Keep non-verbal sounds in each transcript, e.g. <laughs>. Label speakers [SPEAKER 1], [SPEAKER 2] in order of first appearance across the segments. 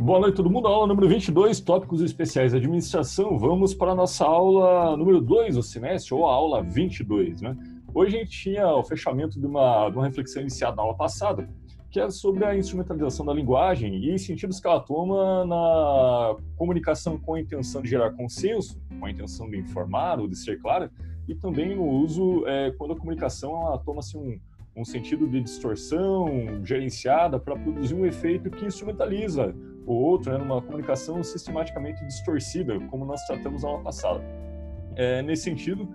[SPEAKER 1] Boa noite, todo mundo. Aula número 22, tópicos especiais de administração. Vamos para a nossa aula número 2 do semestre, ou a aula 22, né? Hoje a gente tinha o fechamento de uma, de uma reflexão iniciada na aula passada, que é sobre a instrumentalização da linguagem e sentidos que ela toma na comunicação com a intenção de gerar consenso, com a intenção de informar ou de ser clara, e também no uso é, quando a comunicação ela toma-se um, um sentido de distorção gerenciada para produzir um efeito que instrumentaliza o outro, né, numa comunicação sistematicamente distorcida, como nós tratamos na aula passada. É, nesse sentido,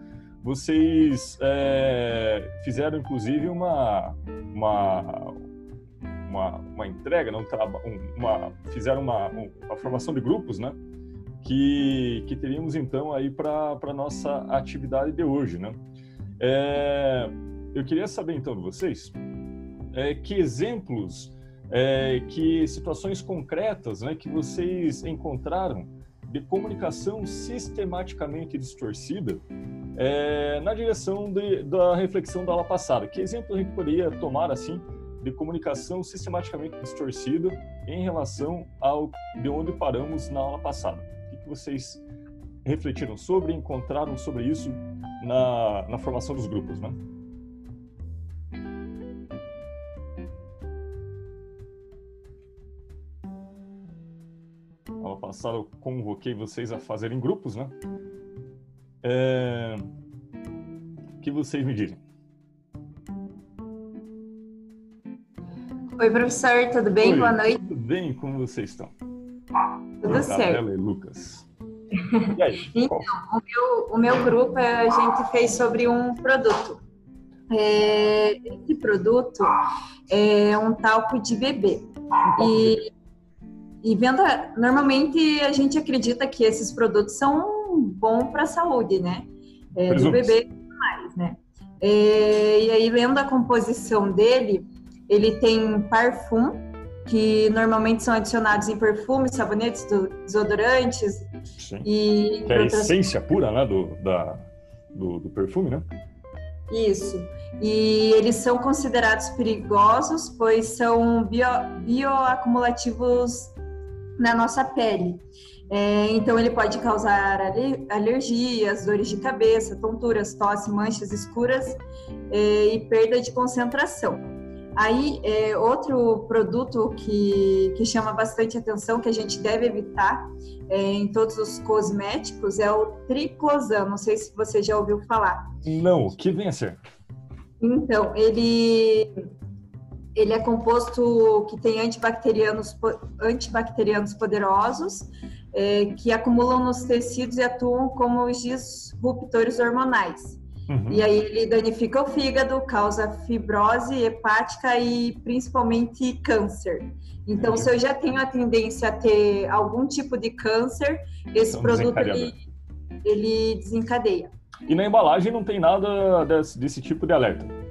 [SPEAKER 1] vocês é, fizeram inclusive uma, uma, uma, uma entrega, não, uma, fizeram uma, uma formação de grupos, né? Que, que teríamos então aí para a nossa atividade de hoje, né? É, eu queria saber então de vocês é, que exemplos, é, que situações concretas, né, que vocês encontraram de comunicação sistematicamente distorcida é, na direção de, da reflexão da aula passada. Que exemplo a gente poderia tomar assim de comunicação sistematicamente distorcida em relação ao de onde paramos na aula passada? O que, vocês refletiram sobre, encontraram sobre isso na, na formação dos grupos, né? Aula passada eu convoquei vocês a fazerem grupos, né? É... O que vocês me dizem?
[SPEAKER 2] Oi, professor, tudo bem?
[SPEAKER 1] Oi,
[SPEAKER 2] Boa noite.
[SPEAKER 1] Tudo bem? Como vocês estão?
[SPEAKER 2] Tudo certo.
[SPEAKER 1] e Lucas. <laughs> E aí?
[SPEAKER 2] então, o meu, o meu grupo a gente fez sobre um produto. É, esse produto é um talco de bebê. E e venda, normalmente a gente acredita que esses produtos são bons para a saúde, né? É, do bebê e mais, né? É, e aí, vendo a composição dele, ele tem parfum, que normalmente são adicionados em perfumes, sabonetes, do, desodorantes.
[SPEAKER 1] Sim. E que é a essência pura né, do, da, do, do perfume, né?
[SPEAKER 2] Isso. E eles são considerados perigosos, pois são bio, bioacumulativos na nossa pele. É, então, ele pode causar alergias, dores de cabeça, tonturas, tosse, manchas escuras é, e perda de concentração. Aí, é, outro produto que, que chama bastante atenção, que a gente deve evitar é, em todos os cosméticos, é o triclosan. Não sei se você já ouviu falar.
[SPEAKER 1] Não, o que vem a ser?
[SPEAKER 2] Então, ele ele é composto que tem antibacterianos, antibacterianos poderosos é, que acumulam nos tecidos e atuam como os disruptores hormonais. Uhum. E aí ele danifica o fígado, causa fibrose hepática e principalmente câncer. Então, uhum. se eu já tenho a tendência a ter algum tipo de câncer, esse então, produto ele, ele desencadeia.
[SPEAKER 1] E na embalagem não tem nada desse, desse tipo de alerta?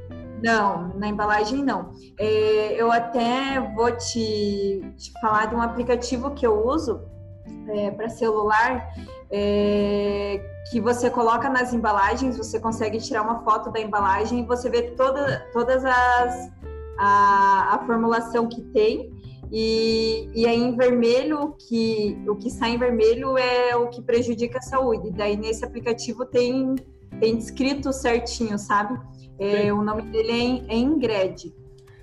[SPEAKER 2] Não, na embalagem não. É, eu até vou te, te, falar de um aplicativo que eu uso é, para celular, é, que você coloca nas embalagens, você consegue tirar uma foto da embalagem e você vê toda, todas as a, a formulação que tem. E, e aí em vermelho, que, o que sai em vermelho é o que prejudica a saúde. Daí nesse aplicativo tem, tem descrito certinho, sabe? É, o nome dele é Ingred.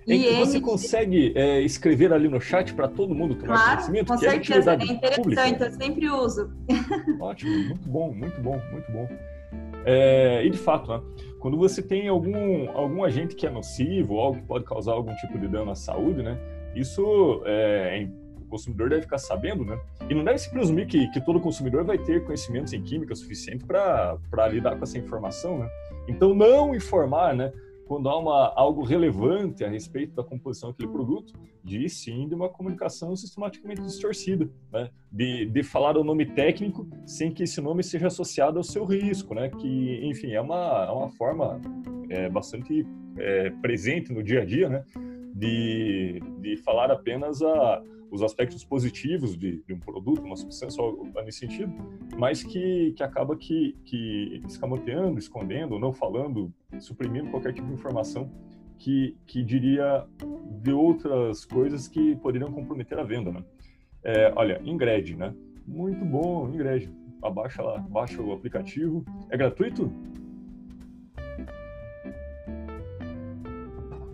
[SPEAKER 1] E ele... Você consegue é, escrever ali no chat para todo mundo tomar
[SPEAKER 2] claro,
[SPEAKER 1] conhecimento?
[SPEAKER 2] Com
[SPEAKER 1] que é
[SPEAKER 2] certeza, é, é interessante, pública. eu sempre uso. <laughs>
[SPEAKER 1] Ótimo, muito bom, muito bom, muito bom. É, e de fato, né, quando você tem algum, algum agente que é nocivo, algo que pode causar algum tipo de dano à saúde, né, isso é, o consumidor deve ficar sabendo, né? E não deve se presumir que, que todo consumidor vai ter conhecimentos em química suficiente para lidar com essa informação, né? Então, não informar, né? Quando há uma, algo relevante a respeito da composição daquele produto, diz sim de uma comunicação sistematicamente distorcida, né? De, de falar o nome técnico sem que esse nome seja associado ao seu risco, né? Que, enfim, é uma, é uma forma é, bastante é, presente no dia a dia, né? De, de falar apenas a, os aspectos positivos de, de, um produto, uma substância, nesse sentido, mas que, que acaba que, que escamoteando, escondendo, não falando, suprimindo qualquer tipo de informação que, que diria de outras coisas que poderiam comprometer a venda, né? É, olha, Ingred, né? Muito bom, Ingred. Abaixa lá, baixa o aplicativo. É gratuito?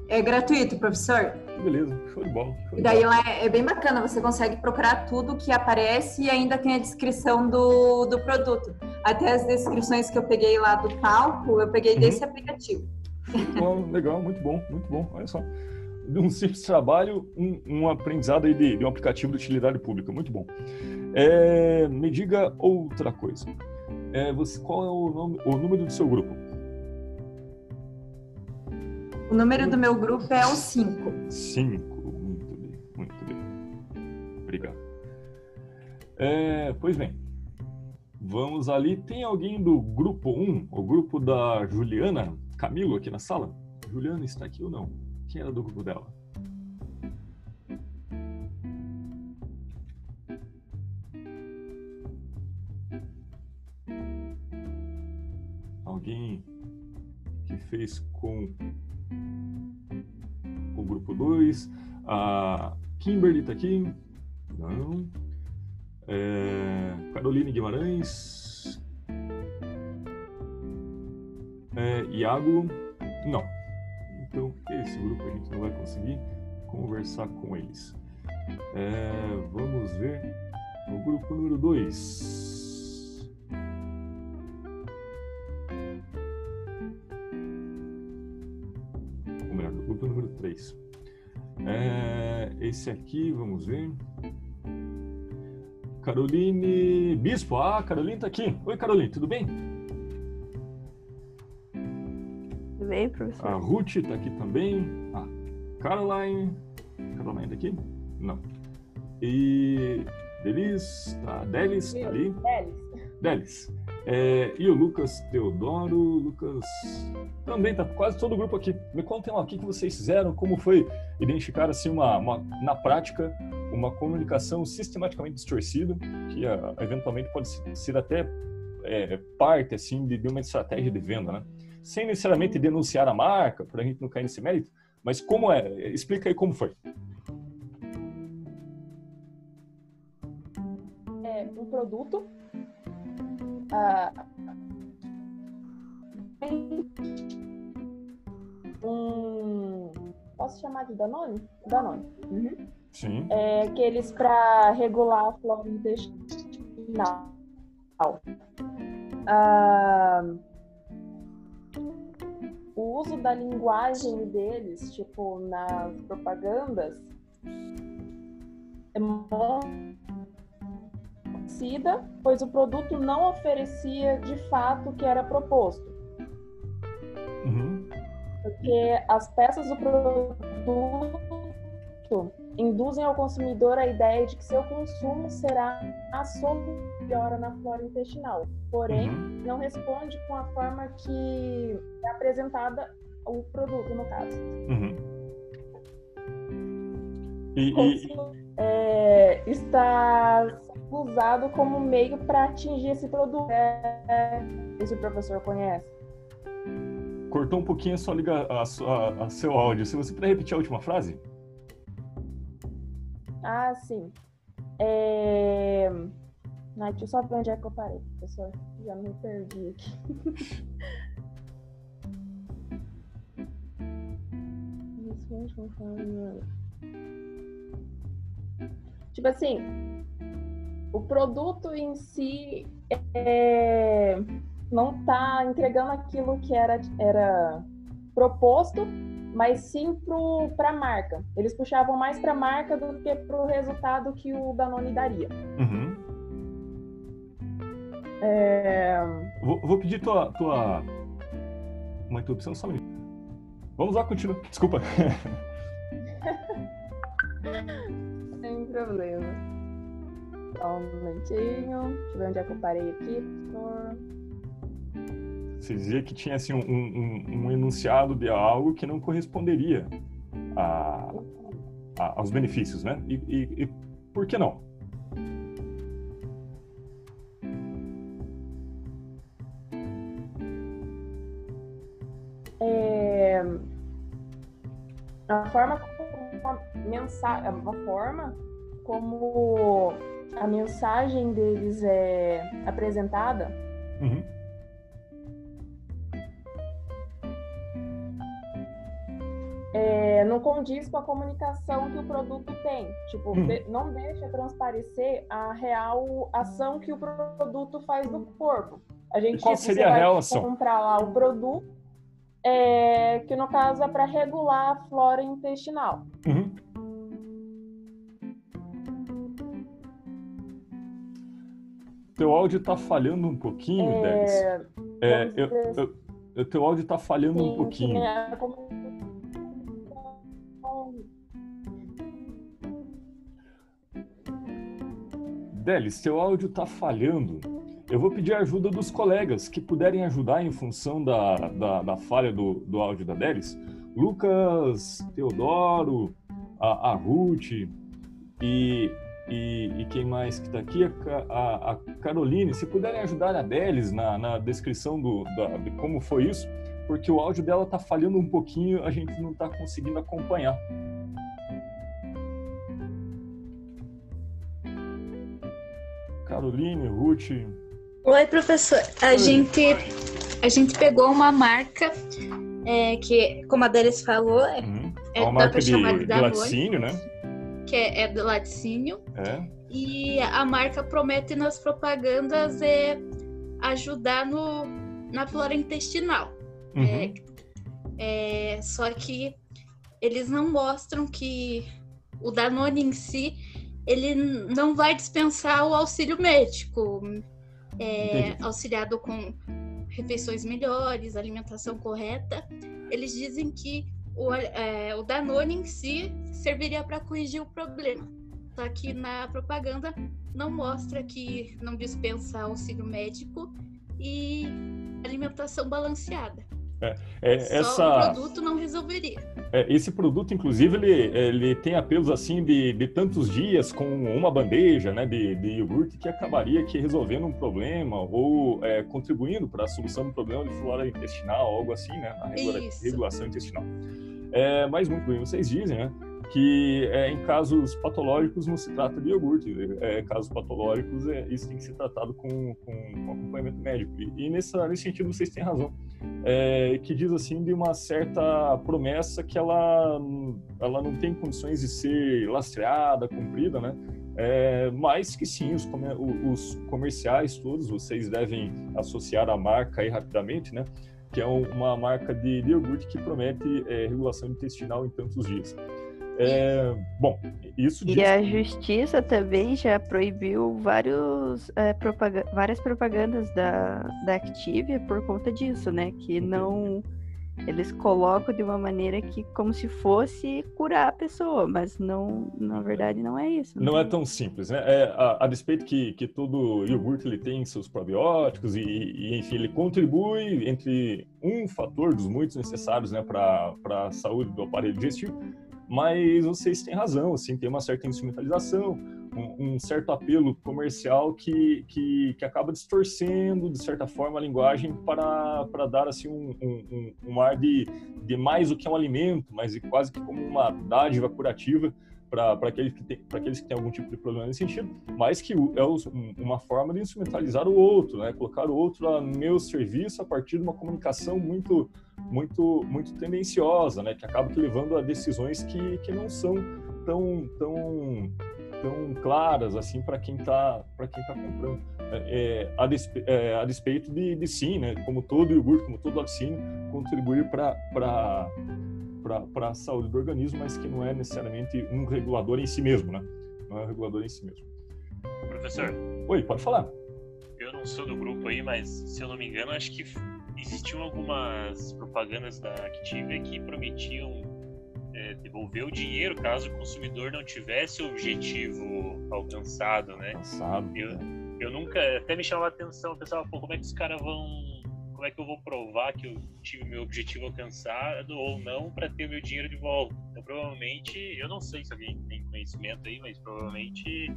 [SPEAKER 2] É gratuito, professor.
[SPEAKER 1] Beleza, show de bola. Show
[SPEAKER 2] de daí bola. lá é, é, bem bacana, você consegue procurar tudo que aparece e ainda tem a descrição do, do produto. Até as descrições que eu peguei lá do palco, eu peguei uhum. desse aplicativo.
[SPEAKER 1] Bom, legal, muito bom, muito bom. Olha só. De um simples trabalho, um, um aprendizado aí de, de, um aplicativo de utilidade pública. Muito bom. É, me diga outra coisa. É, você, qual é o, nome, o número do seu grupo?
[SPEAKER 2] O número do meu grupo é o 5.
[SPEAKER 1] 5. Muito bem, muito bem. Obrigado. É, pois bem, vamos ali. Tem alguém do grupo 1, um, o grupo da Juliana Camilo aqui na sala? Juliana está aqui ou não? Quem era do grupo dela? Alguém que fez com 2. A Kimberly está aqui. Não. É, Caroline Guimarães. É, Iago. Não. Então, esse grupo a gente não vai conseguir conversar com eles. É, vamos ver o grupo número 2. Esse aqui, vamos ver. Caroline Bispo. Ah, Caroline está aqui. Oi, Caroline, tudo bem?
[SPEAKER 3] Tudo bem, professor?
[SPEAKER 1] A Ruth está aqui também. Ah, Caroline. Caroline daqui? Tá Não. E Delis, tá? Delis, tá ali.
[SPEAKER 3] Delis.
[SPEAKER 1] Delis. É, e o Lucas Teodoro, Lucas também tá quase todo o grupo aqui. Me contem lá o que, que vocês fizeram, como foi identificar assim uma, uma na prática uma comunicação sistematicamente distorcida, que uh, eventualmente pode ser até é, parte assim de, de, uma estratégia de venda, né? Sem necessariamente denunciar a marca, para a gente não cair nesse mérito, mas como é? Explica aí como foi.
[SPEAKER 3] É um produto uh, um posso chamar de Danone? Danone.
[SPEAKER 1] Uhum. Sim.
[SPEAKER 3] É, aqueles para regular a flora intestinal. Uh, o uso da linguagem deles, tipo, nas propagandas, é muito pois o produto não oferecia de fato o que era proposto.
[SPEAKER 1] Uhum.
[SPEAKER 3] Porque as peças do produto induzem ao consumidor a ideia de que seu consumo será a sua melhora na flora intestinal. Porém, uhum. não responde com a forma que é apresentada o produto, no caso.
[SPEAKER 1] Uhum. E, e...
[SPEAKER 3] É, está usado como meio para atingir esse produto. É, esse o professor conhece.
[SPEAKER 1] Cortou um pouquinho a sua liga, a, sua, a seu áudio. Se você puder repetir a última frase.
[SPEAKER 3] Ah, sim. É... Ai, deixa eu só ver onde é que eu parei, professor. Já me perdi aqui. <laughs> tipo assim, o produto em si é, não está entregando aquilo que era, era proposto, mas sim para a marca. Eles puxavam mais para a marca do que para o resultado que o Danone daria.
[SPEAKER 1] Uhum.
[SPEAKER 3] É...
[SPEAKER 1] Vou, vou, pedir tua, tua uma interrupção só um minuto. Vamos lá, continua. Desculpa. <laughs>
[SPEAKER 3] Sem problema. Só um momentinho. Deixa eu ver onde é que eu parei aqui.
[SPEAKER 1] Você dizia que tinha assim, um, um, um enunciado de algo que não corresponderia a, a, aos benefícios, né? E, e, e por que não?
[SPEAKER 3] É, a forma como uma mensagem, uma forma como a mensagem deles é apresentada, uhum. é, não condiz com a comunicação que o produto tem. Tipo, uhum. não deixa transparecer a real ação que o produto faz no corpo. A gente
[SPEAKER 1] e qual seria a real ação?
[SPEAKER 3] comprar lá o produto, é, que no caso é para regular a flora intestinal. Uhum.
[SPEAKER 1] Teu áudio está falhando um pouquinho, é... Delis. É, eu, eu, eu, teu áudio está falhando Sim, um pouquinho. É Delis, seu áudio está falhando. Eu vou pedir a ajuda dos colegas que puderem ajudar em função da, da, da falha do, do áudio da Delis. Lucas, Teodoro, a, a Ruth e e, e, quem mais que está aqui? A, a, Caroline. Se puderem ajudar a Delis na, na descrição do, da, de como foi isso, porque o áudio dela está falhando um pouquinho, a gente não está conseguindo acompanhar. Caroline, Ruth.
[SPEAKER 4] Oi, professor. A Oi. gente a gente pegou uma marca é, que, como a Delis falou, é,
[SPEAKER 1] uhum. é uma marca de, de laticínio, né?
[SPEAKER 4] Que é, é do laticínio. É. E a marca promete nas propagandas é, ajudar no, na flora intestinal. Uhum. É, é, só que eles não mostram que o Danone em si ele não vai dispensar o auxílio médico, é, auxiliado com refeições melhores, alimentação correta. Eles dizem que o, é, o Danone em si serviria para corrigir o problema. Só que na propaganda não mostra que não dispensa auxílio médico e alimentação balanceada.
[SPEAKER 1] É, é,
[SPEAKER 4] Só
[SPEAKER 1] essa...
[SPEAKER 4] produto não resolveria.
[SPEAKER 1] É, esse produto, inclusive, ele, ele tem apelos assim de, de tantos dias com uma bandeja né, de, de iogurte que acabaria que resolvendo um problema ou é, contribuindo para a solução do problema de flora intestinal, algo assim, né, na regulação intestinal. É, mas muito bem, vocês dizem, né? Que é, em casos patológicos não se trata de iogurte, é, casos patológicos é, isso tem que ser tratado com, com, com acompanhamento médico. E, e nesse sentido vocês têm razão, é, que diz assim de uma certa promessa que ela, ela não tem condições de ser lastreada, cumprida, né? É, mas que sim, os, os comerciais todos vocês devem associar a marca aí rapidamente, né? que é uma marca de iogurte que promete é, regulação intestinal em tantos dias. É, bom, isso
[SPEAKER 5] diz... E a justiça também já proibiu vários, é, propaganda, várias propagandas da, da Activia por conta disso, né? Que não eles colocam de uma maneira que como se fosse curar a pessoa, mas não, na verdade não é isso.
[SPEAKER 1] Né? Não é tão simples, né? É, a, a, despeito que, que todo iogurte ele tem seus probióticos e, e, enfim, ele contribui entre um fator dos muitos necessários, né, para a saúde do aparelho digestivo, mas vocês têm razão, assim, tem uma certa instrumentalização, um, um, certo apelo comercial que, que, que, acaba distorcendo, de certa forma, a linguagem para, para dar assim, um, um, um ar de, de mais do que um alimento, mas quase que como uma dádiva curativa para aqueles, que tem, aqueles que têm algum tipo de problema nesse sentido, mas que é uma forma de instrumentalizar o outro, né? colocar o outro a meu serviço a partir de uma comunicação muito muito muito tendenciosa, né? que acaba que levando a decisões que, que não são tão, tão tão claras assim para quem está para quem tá comprando é, é a, despe, é, a, despeito de, de, sim né como todo iogurte como todo laticínio contribuir para para a saúde do organismo mas que não é necessariamente um regulador em si mesmo né não é um regulador em si mesmo
[SPEAKER 6] professor
[SPEAKER 1] oi pode falar
[SPEAKER 6] eu não sou do grupo aí mas se eu não me engano acho que existiam algumas propagandas da Activia que prometiam é, devolver o dinheiro caso o consumidor não tivesse o objetivo alcançado, né?
[SPEAKER 1] Alcançado.
[SPEAKER 6] Eu, eu nunca, até me chamava a atenção, eu pensava, pô, como é que os caras vão, como é que eu vou provar que eu tive meu objetivo alcançado ou não para ter meu dinheiro de volta? Então, provavelmente, eu não sei se alguém tem conhecimento aí, mas provavelmente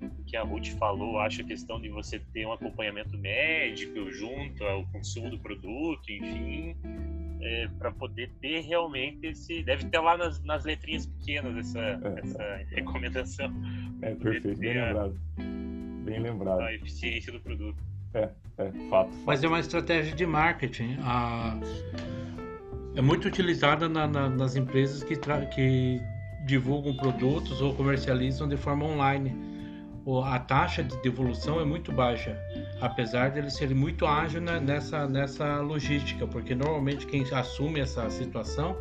[SPEAKER 6] o que a Ruth falou, acho a questão de você ter um acompanhamento médico junto ao consumo do produto, enfim, é, para poder ter realmente esse. Deve ter lá nas, nas letrinhas pequenas essa, é, essa recomendação.
[SPEAKER 1] É, perfeito, bem lembrado. Bem lembrado.
[SPEAKER 6] A eficiência do produto.
[SPEAKER 1] É, é, fato.
[SPEAKER 7] Mas é uma estratégia de marketing. A... É muito utilizada na, na, nas empresas que, tra... que divulgam produtos ou comercializam de forma online. A taxa de devolução é muito baixa, apesar de eles serem muito ágeis nessa, nessa logística, porque normalmente quem assume essa situação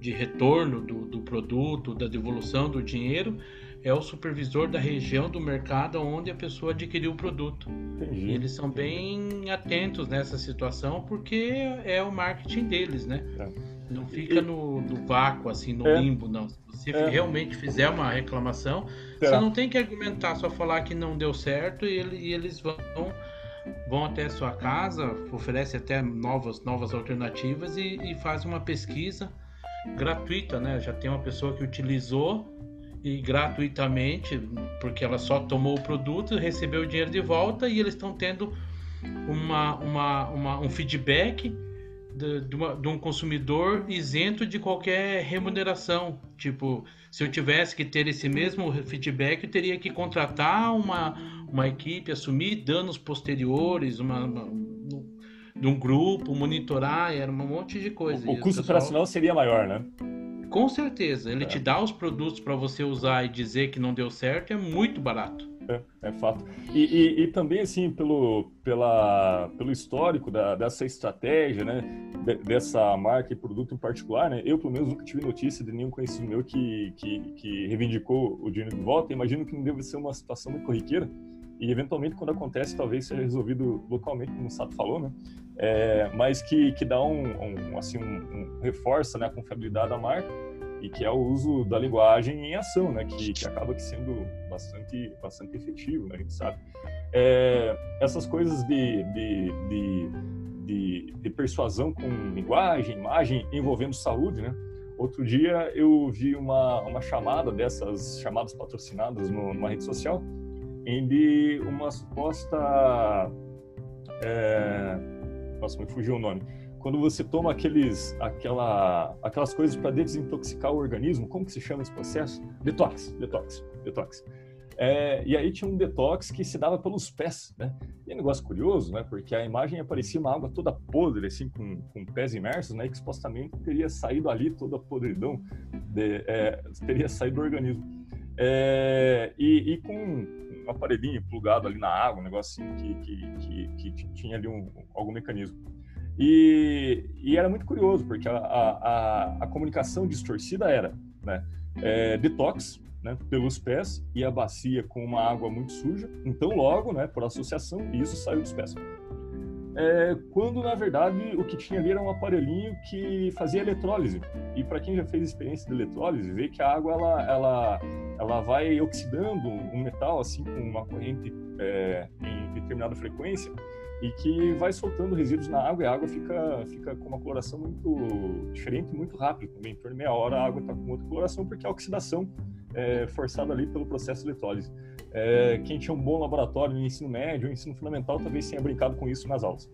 [SPEAKER 7] de retorno do, do produto, da devolução do dinheiro, é o supervisor da região do mercado onde a pessoa adquiriu o produto. Entendi. Eles são bem atentos nessa situação porque é o marketing deles, né? É. Não fica no, no, vácuo, assim, no é. limbo, não. Se você é. realmente fizer uma reclamação, é. você não tem que argumentar, só falar que não deu certo e, ele, e eles vão vão até a sua casa, oferece até novas, novas alternativas e, e faz uma pesquisa gratuita, né? Já tem uma pessoa que utilizou e gratuitamente, porque ela só tomou o produto, recebeu o dinheiro de volta e eles estão tendo uma, uma, uma, um feedback de, de, uma, de, um consumidor isento de qualquer remuneração. Tipo, se eu tivesse que ter esse mesmo feedback, eu teria que contratar uma, uma equipe, assumir danos posteriores, uma, uma de um grupo, monitorar, era um monte de coisa.
[SPEAKER 1] O, o custo pessoal... operacional seria maior, né?
[SPEAKER 7] Com certeza, ele é. te dá os produtos para você usar e dizer que não deu certo é muito barato.
[SPEAKER 1] É, é fato. E, e, e, também, assim, pelo, pela, pelo histórico da, dessa estratégia, né, de, dessa marca e produto em particular, né, eu, pelo menos, nunca tive notícia de nenhum conhecido meu que, que, que reivindicou o dinheiro de volta. Imagino que não deve ser uma situação muito corriqueira. E, eventualmente, quando acontece, talvez seja resolvido localmente, como o Sato falou, né? É, mas que, que dá um, um assim, um, um, reforça né, a confiabilidade da marca e que é o uso da linguagem em ação, né, que, que acaba sendo bastante, bastante efetivo, né, a gente sabe. É, essas coisas de, de, de, de, de persuasão com linguagem, imagem envolvendo saúde, né, Outro dia eu vi uma, uma chamada dessas chamadas patrocinadas no, numa rede social, em de uma suposta. É, nossa, me fugiu o nome quando você toma aqueles, aquela, aquelas coisas para desintoxicar o organismo, como que se chama esse processo? Detox, detox, detox. É, e aí tinha um detox que se dava pelos pés, né? E é um negócio curioso, né? Porque a imagem aparecia uma água toda podre, assim, com, com pés imersos, né? E que supostamente teria saído ali toda a podridão, de, é, teria saído do organismo. É, e, e, com um aparelhinho plugado ali na água, um assim que, que, que, que tinha ali um, algum mecanismo. E, e era muito curioso, porque a, a, a comunicação distorcida era né, é, detox né, pelos pés e a bacia com uma água muito suja. Então, logo, né, por associação, isso saiu dos pés. É, quando, na verdade, o que tinha ali era um aparelhinho que fazia eletrólise. E para quem já fez experiência de eletrólise, vê que a água ela, ela, ela vai oxidando um metal assim com uma corrente é, em determinada frequência e que vai soltando resíduos na água e a água fica, fica com uma coloração muito diferente muito rápido também. Em torno de meia hora a água está com outra coloração porque a oxidação é forçada ali pelo processo de eletrólise. É, quem tinha um bom laboratório no ensino médio, no ensino fundamental, talvez tenha brincado com isso nas aulas.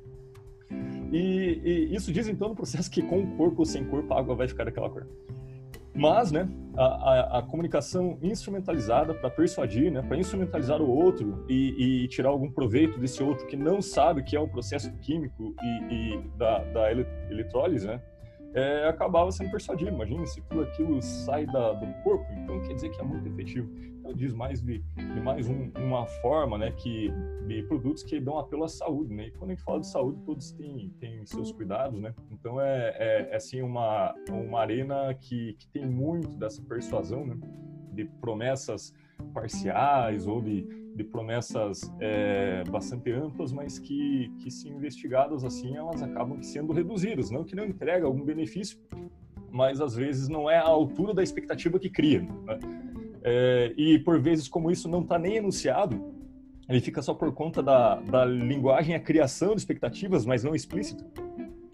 [SPEAKER 1] E, e isso diz então no processo que com o corpo ou sem corpo a água vai ficar daquela cor. Mas, né, a, a, a comunicação instrumentalizada para persuadir, né, para instrumentalizar o outro e, e, tirar algum proveito desse outro que não sabe que é um processo químico e, e da, da eletrólise, né, é, acabava sendo persuadido. Imagina se tudo aquilo sai da, do corpo, então quer dizer que é muito efetivo. Diz mais de, de mais um, uma forma, né, que de produtos que dão apelo à saúde, né? E quando a gente fala de saúde, todos têm, têm seus cuidados, né? Então é, é, é assim uma uma arena que, que tem muito dessa persuasão, né? De promessas parciais ou de, de promessas é, bastante amplas, mas que, que se investigadas assim, elas acabam sendo reduzidas, não que não entrega algum benefício, mas às vezes não é a altura da expectativa que cria. Né? É, e por vezes, como isso não está nem enunciado, ele fica só por conta da, da linguagem, a criação de expectativas, mas não explícito.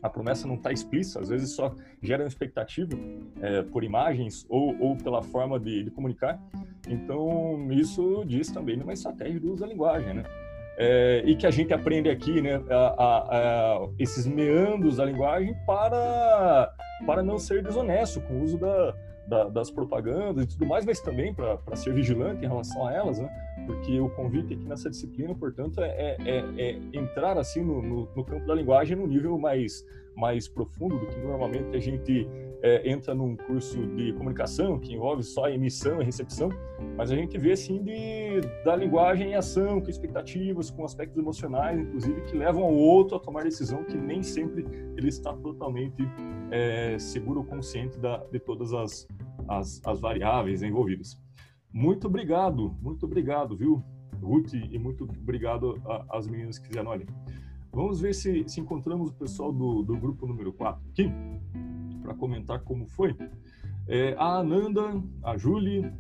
[SPEAKER 1] A promessa não está explícita, às vezes só gera uma expectativa é, por imagens ou, ou pela forma de, de, comunicar. Então, isso diz também numa estratégia do uso da linguagem, né? é, e que a gente aprende aqui, né, a, a, a, esses meandros da linguagem para, para não ser desonesto com o uso da, da, das propagandas e tudo mais, mas também para ser vigilante em relação a elas, né? Porque o convite aqui nessa disciplina, portanto, é, é, é entrar assim no, no, no, campo da linguagem no nível mais mais profundo do que normalmente a gente é, entra num curso de comunicação que envolve só emissão e recepção, mas a gente vê assim de, da linguagem em ação, com expectativas, com aspectos emocionais, inclusive, que levam ao outro a tomar decisão que nem sempre ele está totalmente é, seguro ou consciente da, de todas as, as, as variáveis envolvidas. Muito obrigado, muito obrigado, viu, Ruth, e muito obrigado às meninas que fizeram ali. Vamos ver se, se encontramos o pessoal do, do grupo número 4 aqui, para comentar como foi. É, a Ananda, a Julie,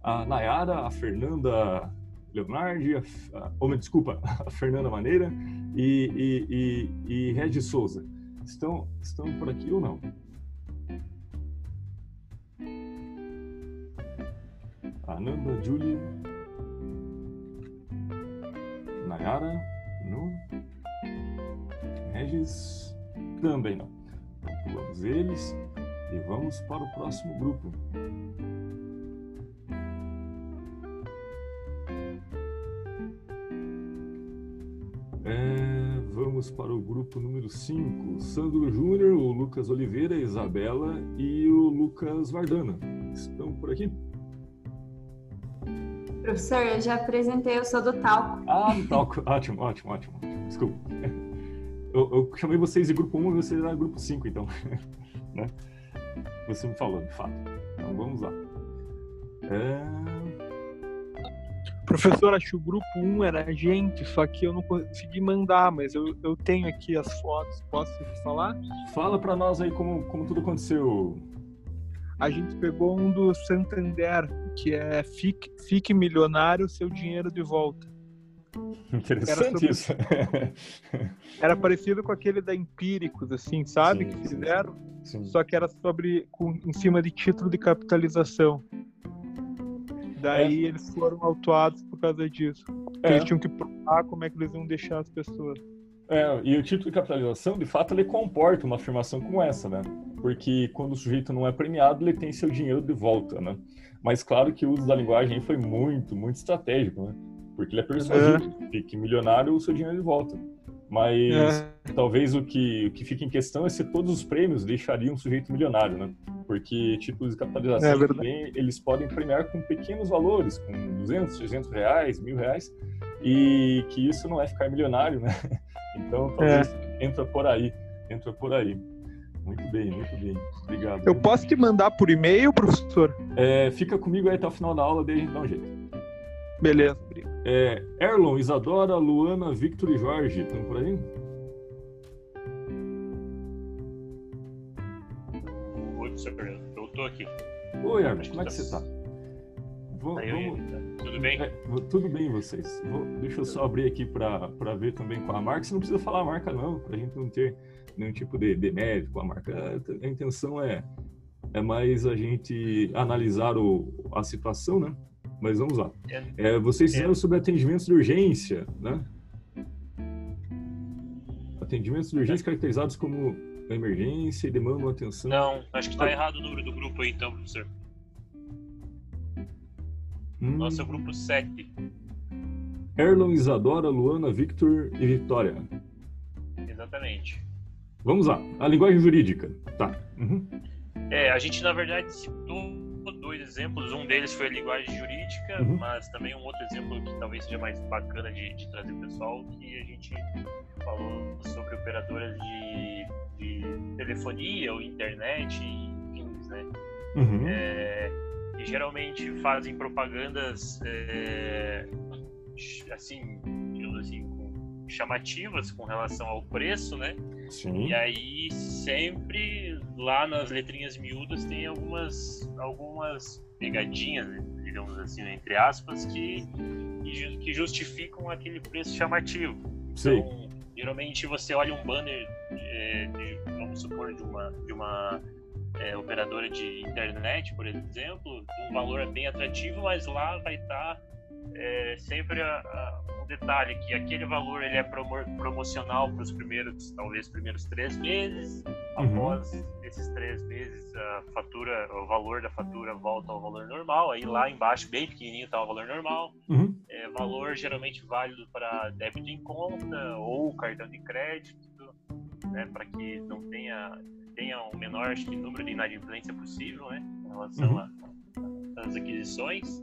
[SPEAKER 1] a Nayara, a Fernanda Leonardi, a, a, oh, desculpa, <laughs> a Fernanda Maneira e, e, e, e Regis Souza. Estão, estão por aqui ou não? Ananda, Julie, Nayara, não. Regis também não. Então, pulamos eles e vamos para o próximo grupo. É, vamos para o grupo número 5. Sandro Júnior, o Lucas Oliveira, Isabela e o Lucas Vardana. Estão por aqui?
[SPEAKER 2] Professor, eu já apresentei, eu sou do Talco.
[SPEAKER 1] Ah, do Talco. <laughs> ótimo, ótimo, ótimo. Desculpa. <laughs> Eu, eu, chamei vocês de grupo 1 e vocês eram grupo 5, então. <laughs> né? Você me falou, de fato. Então vamos lá. É...
[SPEAKER 8] Professor, acho que o grupo 1 era a gente, só que eu não consegui mandar, mas eu, eu tenho aqui as fotos. Posso falar?
[SPEAKER 1] Fala para nós aí como, como tudo aconteceu.
[SPEAKER 8] A gente pegou um do Santander, que é Fique, Fique Milionário, seu dinheiro de volta.
[SPEAKER 1] Interessante era sobre... isso. <laughs>
[SPEAKER 8] era parecido com aquele da Empíricos, assim, sabe? Sim, que fizeram. Sim. Só que era sobre com, em cima de título de capitalização. Daí é. eles foram autuados por causa disso. É. Eles tinham que provar como é que eles iam deixar as pessoas.
[SPEAKER 1] É, e o título de capitalização, de fato, ele comporta uma afirmação como essa, né? Porque quando o sujeito não é premiado, ele tem seu dinheiro de volta, né? Mas claro que o uso da linguagem foi muito, muito estratégico, né? Porque ele é persuasivo, é. fique milionário, o seu dinheiro de volta. Mas é. talvez o que, o que fica em questão é se todos os prêmios deixariam o sujeito milionário, né? Porque títulos de capitalização é também, eles podem premiar com pequenos valores, com 200, 300 reais, mil reais, e que isso não é ficar milionário, né? <laughs> Então talvez é. entra por aí, entra por aí. Muito bem, muito bem. Obrigado.
[SPEAKER 8] Eu posso te mandar por e-mail, professor?
[SPEAKER 1] É, fica comigo aí até o final da aula, daí a gente dá um jeito.
[SPEAKER 8] Beleza.
[SPEAKER 1] É, Erlon, Isadora, Luana, Victor e Jorge, estão por aí?
[SPEAKER 6] Oi, professor Eu tô aqui.
[SPEAKER 1] Oi, Erlon, como é que você tá?
[SPEAKER 6] Vou, tá vamos... Tudo bem? É,
[SPEAKER 1] tudo bem, vocês. Vou, deixa eu só abrir aqui para ver também com a marca. Você não precisa falar a marca, não, para a gente não ter nenhum tipo de demérito com a marca. A intenção é, é mais a gente analisar o, a situação, né? mas vamos lá. É, é vocês fizeram é. sobre atendimentos de urgência, né? Atendimentos de urgência caracterizados como emergência e demandam atenção.
[SPEAKER 6] Não, acho que está errado o número do grupo aí, então, professor. Hum. Nosso o grupo 7.
[SPEAKER 1] Erlon, Isadora, Luana, Victor e Vitória.
[SPEAKER 6] Exatamente.
[SPEAKER 1] Vamos lá. A linguagem jurídica. Tá. Uhum.
[SPEAKER 6] É, a gente, na verdade, citou dois exemplos. Um deles foi a linguagem jurídica, uhum. mas também um outro exemplo que talvez seja mais bacana de, de trazer pessoal, que a gente falou sobre operadoras de, de telefonia ou internet e fins, né? Uhum. É, que geralmente fazem propagandas é, assim, assim, chamativas com relação ao preço, né? Sim. E aí sempre lá nas letrinhas miúdas tem algumas algumas pegadinhas, digamos assim, entre aspas, que que justificam aquele preço chamativo. Sim. Então, geralmente você olha um banner, é, de, vamos supor, de uma de uma é, operadora de internet, por exemplo, um valor é bem atrativo, mas lá vai estar tá é sempre a, a, um detalhe que aquele valor ele é promocional para os primeiros, talvez primeiros três meses. Uhum. Após esses três meses, a fatura, o valor da fatura volta ao valor normal. Aí lá embaixo, bem pequenininho, está o valor normal. Uhum. É, valor geralmente válido para débito em conta ou cartão de crédito, né, para que não tenha tenha o menor acho número de inadimplência possível, né, em relação uhum. às aquisições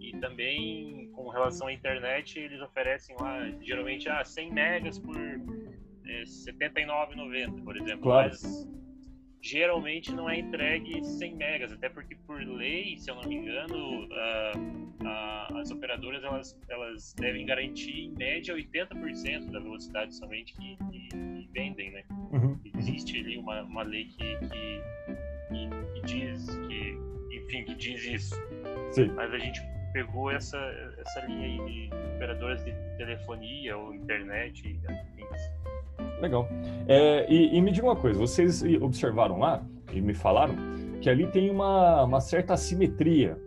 [SPEAKER 6] e também com relação à internet, eles oferecem lá geralmente ah, 100 megas por é, R$ 79,90, por exemplo. Claro. Mas geralmente não é entregue 100 megas, até porque por lei, se eu não me engano, as operadoras elas, elas devem garantir em média 80% da velocidade somente que, que, que vendem, né? Uhum. Existe ali uma, uma lei que, que, que, diz que, enfim, que diz isso. Sim. Mas a gente pegou essa, essa linha aí de operadoras de telefonia ou internet.
[SPEAKER 1] Legal. É, e, e, me diga uma coisa, vocês observaram lá e me falaram que ali tem uma, uma certa assimetria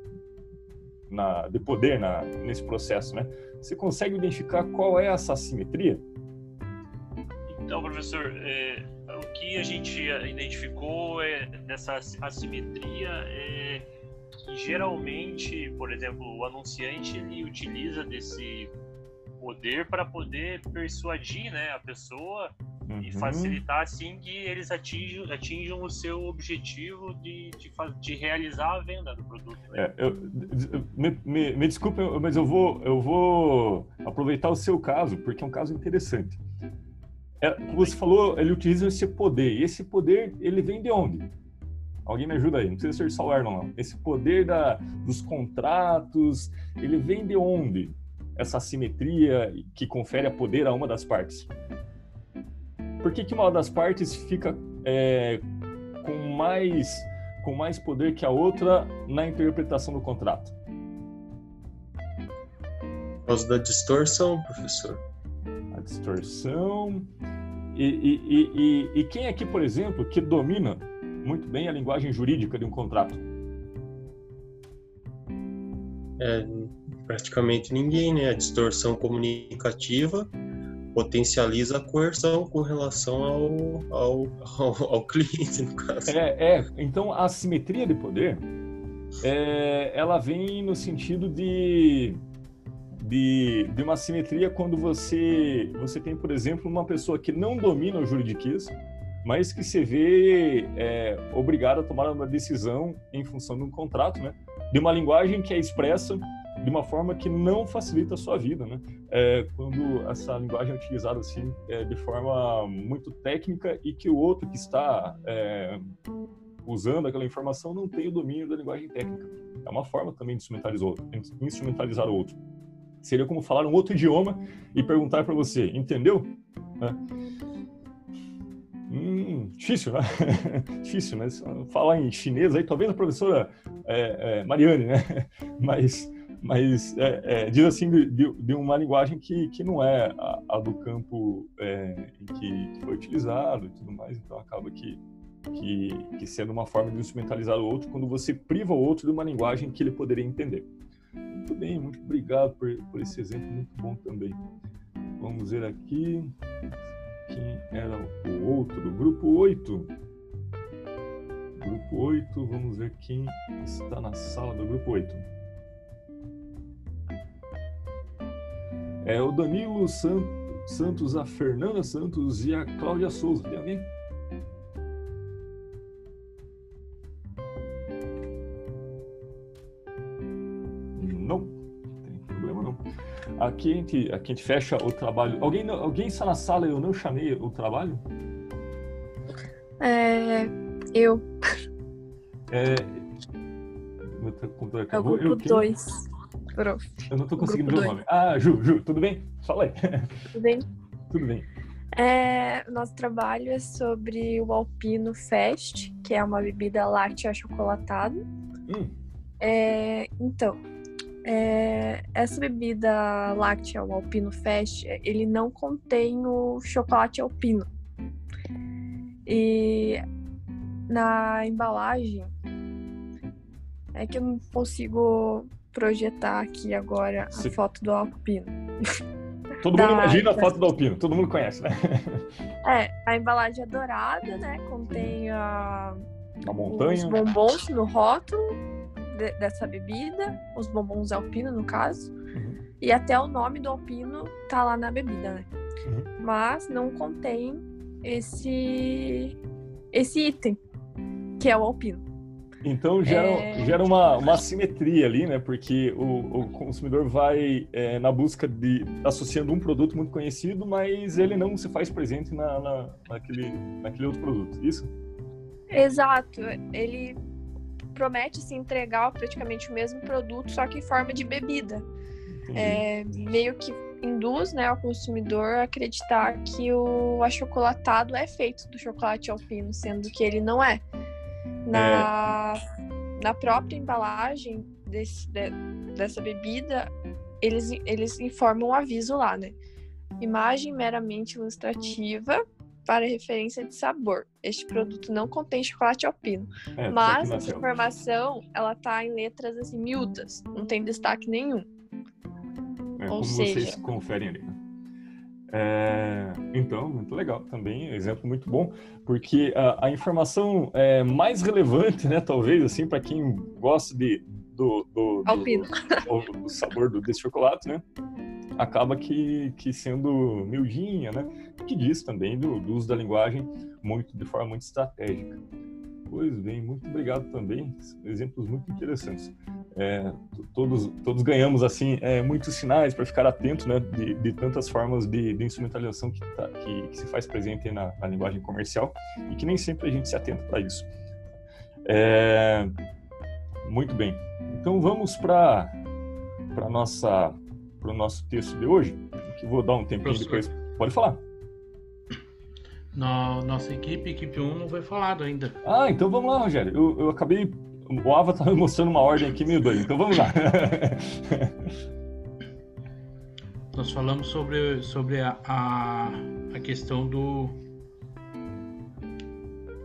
[SPEAKER 1] na, de poder na, nesse processo, né? Você consegue identificar qual é essa assimetria?
[SPEAKER 6] Então, professor, é, o que a gente identificou é nessa assimetria é que geralmente, por exemplo, o anunciante ele utiliza desse poder para poder persuadir né, a pessoa uhum. e facilitar assim que eles atinjam, atinjam o seu objetivo de, de, de realizar a venda do produto. Né?
[SPEAKER 1] É, eu, me, me, me desculpe, mas eu vou, eu vou aproveitar o seu caso, porque é um caso interessante. É, você falou, ele utiliza esse poder, e esse poder, ele vem de onde? Alguém me ajuda aí, não precisa ser só o Erlon, não. Esse poder da, dos contratos, ele vem de onde? Essa simetria que confere a poder a uma das partes. Por que, que uma das partes fica é, com, mais, com mais poder que a outra na interpretação do contrato?
[SPEAKER 9] Por causa da distorção, professor.
[SPEAKER 1] Distorção. E, e, e, e, quem aqui, por exemplo, que domina muito bem a linguagem jurídica de um contrato?
[SPEAKER 9] É, praticamente ninguém, né? A distorção comunicativa potencializa a coerção com relação ao, ao, ao, ao cliente, no caso.
[SPEAKER 1] É, é, então a simetria de poder, é, ela vem no sentido de, de, de uma simetria quando você, você tem, por exemplo, uma pessoa que não domina o juridiquês, mas que se vê é, obrigado a tomar uma decisão em função de um contrato, né? De uma linguagem que é expressa de uma forma que não facilita a sua vida, né? É, quando essa linguagem é utilizada assim é, de forma muito técnica e que o outro que está é, usando aquela informação não tem o domínio da linguagem técnica. É uma forma também de instrumentalizar o outro. Seria como falar um outro idioma e perguntar para você, entendeu? Hum, difícil, né? <laughs> difícil, né? Falar em chinês aí, talvez a professora é, é, Mariane, né? <laughs> Mas, mas é, é, diz assim de, de, uma linguagem que, que não é a, a do campo é, em que, foi utilizado e tudo mais, então acaba que, que, que sendo uma forma de instrumentalizar o outro quando você priva o outro de uma linguagem que ele poderia entender. Muito bem, muito obrigado por, por esse exemplo, muito bom também. Vamos ver aqui quem era o outro grupo 8. Grupo 8, vamos ver quem está na sala do grupo 8. É o Danilo Santos, a Fernanda Santos e a Cláudia Souza. Tem alguém? Aqui a gente, aqui a gente fecha o trabalho. Alguém, alguém está na sala e eu não chamei o trabalho?
[SPEAKER 10] É. Eu.
[SPEAKER 1] É. Meu computador acabou.
[SPEAKER 10] É o grupo 2.
[SPEAKER 1] Eu não estou conseguindo ver o nome. Ah, Ju, Ju, tudo bem? Fala aí.
[SPEAKER 10] Tudo bem?
[SPEAKER 1] tudo bem.
[SPEAKER 10] É, nosso trabalho é sobre o Alpino Fest, que é uma bebida láctea achocolatada. Hum. É, então, é, essa bebida láctea, o Alpino Fest, ele não contém o chocolate alpino. E na embalagem é que eu não consigo projetar aqui agora Sim. a foto do alpino.
[SPEAKER 1] Todo mundo <laughs> imagina a foto do alpino, todo mundo conhece, né? <laughs>
[SPEAKER 10] É, a embalagem é dourada, né? Contém a...
[SPEAKER 1] Uma montanha.
[SPEAKER 10] os bombons no rótulo de, dessa bebida, os bombons alpino, no caso. Uhum. E até o nome do alpino tá lá na bebida, né? Uhum. Mas não contém esse, esse item, que é o alpino.
[SPEAKER 1] Então gera, é... gera uma, uma assimetria ali, né? Porque o, o consumidor vai é, na busca de associando um produto muito conhecido, mas ele não se faz presente na, na, naquele, naquele outro produto. Isso?
[SPEAKER 10] Exato. Ele promete se entregar praticamente o mesmo produto, só que em forma de bebida. É, meio que induz né, o consumidor a acreditar que o achocolatado é feito do chocolate alpino, sendo que ele não é. Na, é. na própria embalagem desse, de, dessa bebida, eles, eles informam um aviso lá, né? Imagem meramente ilustrativa para referência de sabor. Este produto não contém chocolate alpino. É, mas essa informação, ela tá em letras assim miúdas, não tem destaque nenhum.
[SPEAKER 1] É, Ou como seja... vocês conferem ali. Né? É, então, muito legal também, exemplo muito bom, porque a, a informação é mais relevante, né, talvez, assim, para quem gosta de, do, do, do, do, do sabor do, desse chocolate, né, acaba que, que sendo miudinha, né, que diz também do, do uso da linguagem muito de forma muito estratégica. Pois bem, muito obrigado também. Exemplos muito interessantes. É, todos, todos ganhamos assim é, muitos sinais para ficar atento né, de, de, tantas formas de, de instrumentalização que, tá, que, que, se faz presente na, na, linguagem comercial e que nem sempre a gente se atenta para isso. É, muito bem. Então vamos para para nossa para o nosso texto de hoje, que vou dar um tempinho Professor. depois. Pode falar.
[SPEAKER 7] No, nossa equipe, equipe 1, não foi falado ainda.
[SPEAKER 1] Ah, então vamos lá, Rogério. Eu, eu acabei. O Ava tá mostrando uma ordem aqui meio doida, então vamos lá. <laughs>
[SPEAKER 7] Nós falamos sobre, sobre a, a, a questão do,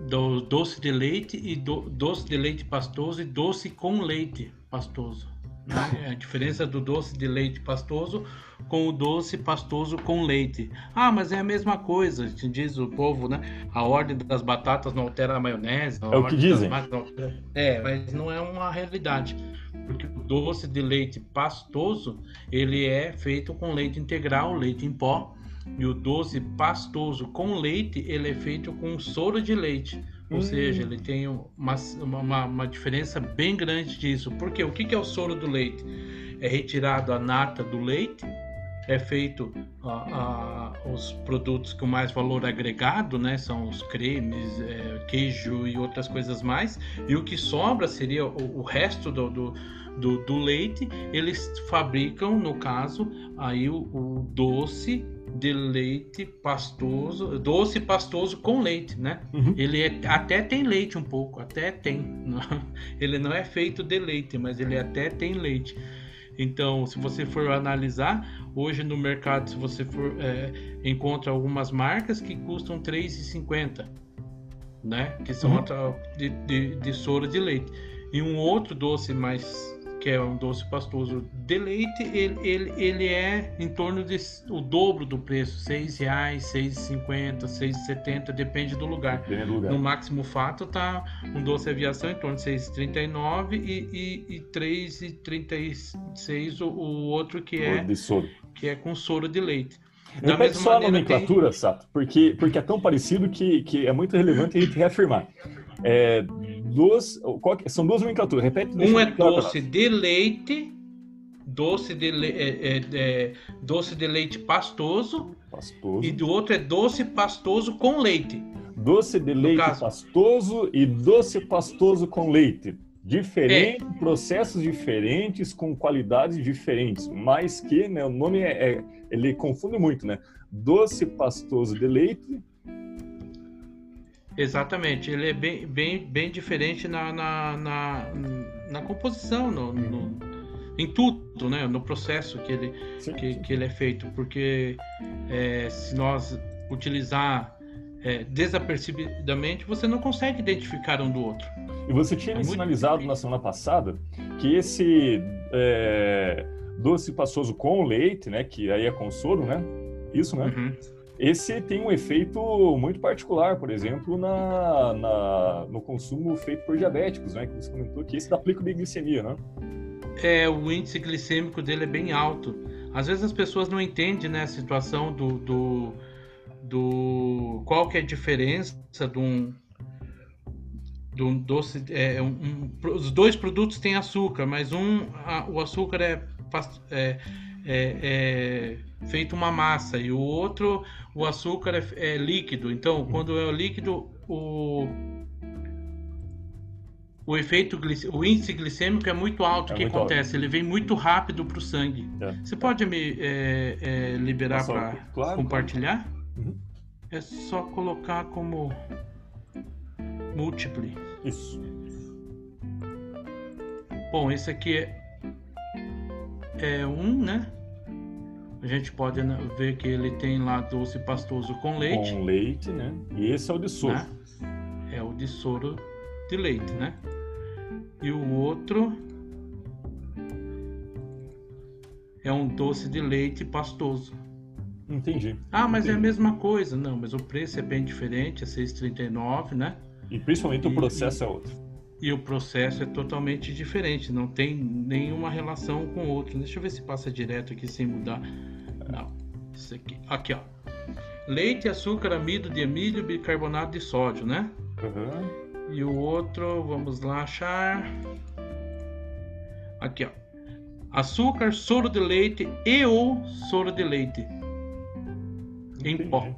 [SPEAKER 7] do doce de leite e do, doce de leite pastoso e doce com leite pastoso. Né? A diferença do doce de leite pastoso com o doce pastoso com leite. Ah, mas é a mesma coisa, diz o povo, né? A ordem das batatas não altera a maionese. A
[SPEAKER 1] é o que dizem.
[SPEAKER 7] É, mas não é uma realidade. Porque o doce de leite pastoso, ele é feito com leite integral, leite em pó. E o doce pastoso com leite, ele é feito com soro de leite. Ou hum. seja, ele tem uma, uma, uma, diferença bem grande disso. Porque o que é o soro do leite? É retirado a nata do leite, é feito os produtos com mais valor agregado, né? São os cremes, é, queijo e outras coisas mais. E o que sobra seria o, o resto do, do, do, do, leite. Eles fabricam, no caso, aí o, o doce de leite pastoso, doce pastoso com leite, né? Uhum. Ele é, até tem leite um pouco, até tem. <laughs> Ele não é feito de leite, mas ele até tem leite. Então, se você for analisar, hoje no mercado, se você for é, encontra algumas marcas que custam R$ 3,50, né? Que são uhum. de, de, de soro de leite. E um outro doce mais que é um doce pastoso de leite, ele, ele, ele é em torno de o dobro do preço, R$ 6,00, R$ 6,50, R$ 6,70, depende do lugar. do lugar. No máximo fato tá um doce aviação em torno de R$ 6,39 e, e, e R$ 3,36 o, o outro que é, que é com soro de leite.
[SPEAKER 1] Da Repete só a nomenclatura, tem... Sato, porque, porque é tão parecido que, que é muito relevante a gente reafirmar. É, duas, qual, são duas nomenclaturas. Repete.
[SPEAKER 7] Um é doce de leite, doce de, le, é, é, é, doce de leite pastoso, pastoso, e do outro é doce pastoso com leite.
[SPEAKER 1] Doce de leite pastoso e doce pastoso com leite. Diferente, é. processos diferentes, com qualidades diferentes, mas que né, o nome é, é, ele confunde muito, né? Doce pastoso de leite
[SPEAKER 7] Exatamente, ele é bem, bem, bem diferente na, na, na, na composição, no, no, em tudo, né? no processo que ele, que, que ele é feito, porque é, se nós utilizar é, desapercebidamente, você não consegue identificar um do outro.
[SPEAKER 1] E você tinha é sinalizado na semana passada que esse é, doce pastoso com leite, né? Que aí é com soro, né? Isso, né? Uhum. Esse tem um efeito muito particular, por exemplo, na, na, no consumo feito por diabéticos, né? Que você comentou que esse dá pico de glicemia, né?
[SPEAKER 7] É, o índice glicêmico dele é bem alto. Às vezes as pessoas não entendem né, a situação do, do, do qual que é a diferença de um, um doce. É, um, os dois produtos têm açúcar, mas um a, o açúcar é, é, é, é, feito uma massa e o outro o açúcar é, é líquido. Então, quando é líquido, o o efeito o índice glicêmico é muito alto. É o que acontece? Alto. Ele vem muito rápido para o sangue. É. Você pode me é, é, liberar para claro, compartilhar? Claro. Uhum. É só colocar como múltiplo.
[SPEAKER 1] Isso.
[SPEAKER 7] Bom, esse aqui é, é um, né? A gente pode ver que ele tem lá doce pastoso com leite.
[SPEAKER 1] Com leite, né? E esse é o de soro. Né?
[SPEAKER 7] É o de soro de leite, né? E o outro é um doce de leite pastoso.
[SPEAKER 1] Entendi.
[SPEAKER 7] Ah, mas
[SPEAKER 1] Entendi.
[SPEAKER 7] é a mesma coisa. Não, mas o preço é bem diferente, é 6,39, né?
[SPEAKER 1] E principalmente e, o processo
[SPEAKER 7] e,
[SPEAKER 1] é outro.
[SPEAKER 7] E o processo é totalmente diferente, não tem nenhuma relação com o outro. Deixa eu ver se passa direto aqui sem mudar. Não, isso aqui. Aqui, ó. Leite, açúcar, amido de amílio, bicarbonato de sódio, né?
[SPEAKER 1] Uhum.
[SPEAKER 7] E o outro, vamos lá achar. Aqui, ó. Açúcar, soro de leite e ou soro de leite. Entendi. Em pó.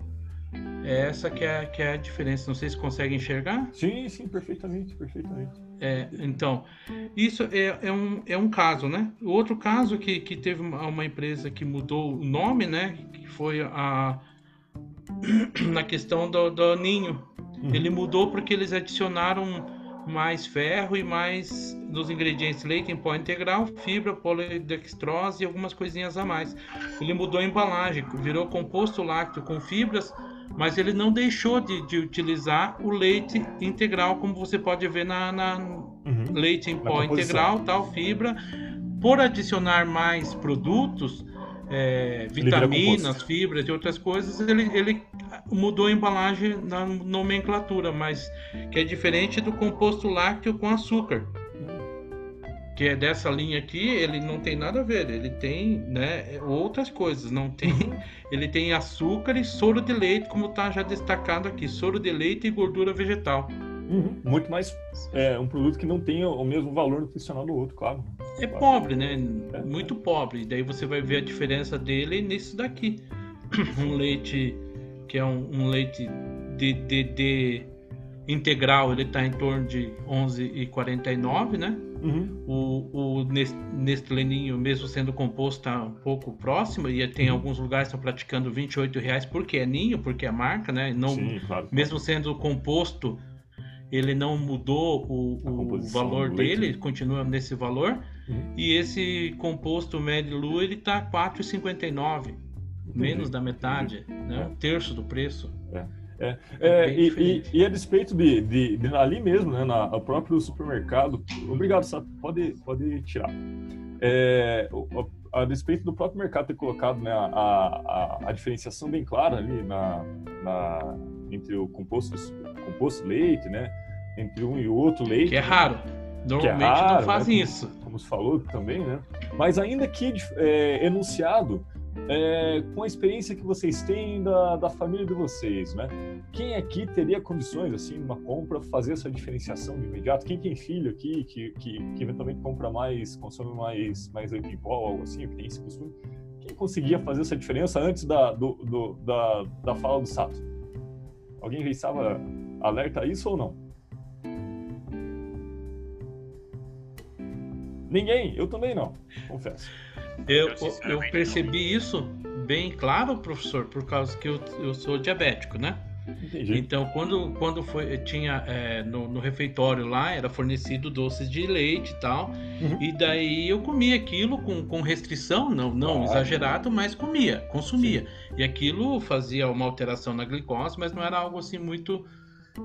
[SPEAKER 7] É essa que é, que é a diferença. Não sei se consegue enxergar.
[SPEAKER 1] Sim, sim, perfeitamente, perfeitamente.
[SPEAKER 7] É, então, isso é, é, um, é um caso, né? O outro caso que, que teve uma, empresa que mudou o nome, né? Que foi a <clears throat> na questão do, do ninho. Uhum. Ele mudou porque eles adicionaram mais ferro e mais dos ingredientes leite em pó integral, fibra, polidextrose e algumas coisinhas a mais. Ele mudou a embalagem, virou composto lácteo com fibras mas ele não deixou de, de, utilizar o leite integral, como você pode ver na, na uhum. leite em pó integral, tal fibra. Por adicionar mais produtos, é, vitaminas, fibras e outras coisas, ele, ele mudou a embalagem na nomenclatura, mas que é diferente do composto lácteo com açúcar que é dessa linha aqui, ele não tem nada a ver, ele tem, né, outras coisas, não tem, uhum. ele tem açúcar e soro de leite, como está já destacado aqui, soro de leite e gordura vegetal.
[SPEAKER 1] Uhum. Muito mais é um produto que não tem o mesmo valor nutricional do outro, claro.
[SPEAKER 7] É
[SPEAKER 1] claro.
[SPEAKER 7] pobre, né? É. Muito pobre. E daí você vai ver a diferença dele nisso daqui. <clears throat> Um leite que é um, um leite de, de, de integral, ele está em torno de 11,49, né?
[SPEAKER 1] Uhum.
[SPEAKER 7] O, o Nestleninho, mesmo sendo composto, está um pouco próximo e tem uhum. alguns lugares que estão praticando 28 reais porque é ninho, porque é marca, né? Não,
[SPEAKER 1] Sim, claro,
[SPEAKER 7] mesmo sendo composto, ele não mudou o, o valor dele, continua nesse valor. Uhum. E esse composto Lu ele está 4,59, menos da metade, né? É. Um terço do preço.
[SPEAKER 1] É. É, é, e, e, e, a despeito de, de, de, ali mesmo, né, na, no próprio supermercado, obrigado, Sato, pode, pode tirar. É, a, a, despeito do próprio mercado ter colocado né, a, a, a diferenciação bem clara ali na, na, entre o composto, composto leite, né, entre um e outro leite.
[SPEAKER 7] Que é raro. Normalmente é raro, não fazem né, isso.
[SPEAKER 1] Como se falou também, né? Mas ainda que é, enunciado, é, com a experiência que vocês têm da, da família de vocês, né? Quem aqui teria condições, assim, numa compra, fazer essa diferenciação de imediato? Quem tem filho aqui que, que, que eventualmente compra mais, consome mais, mais pó, algo assim, que tem esse costume? Quem conseguia fazer essa diferença antes da, do, do, da, da fala do Sato? Alguém já estava alerta a isso ou não? Ninguém, eu também não, confesso.
[SPEAKER 7] Eu, eu percebi isso bem claro, professor, por causa que eu, eu sou diabético, né? Entendi. Então, quando, quando foi, tinha é, no, no, refeitório lá, era fornecido doces de leite e tal, uhum. e daí eu comia aquilo com, com restrição, não, não ah, exagerado, mas comia, consumia. Sim. E aquilo fazia uma alteração na glicose, mas não era algo assim muito,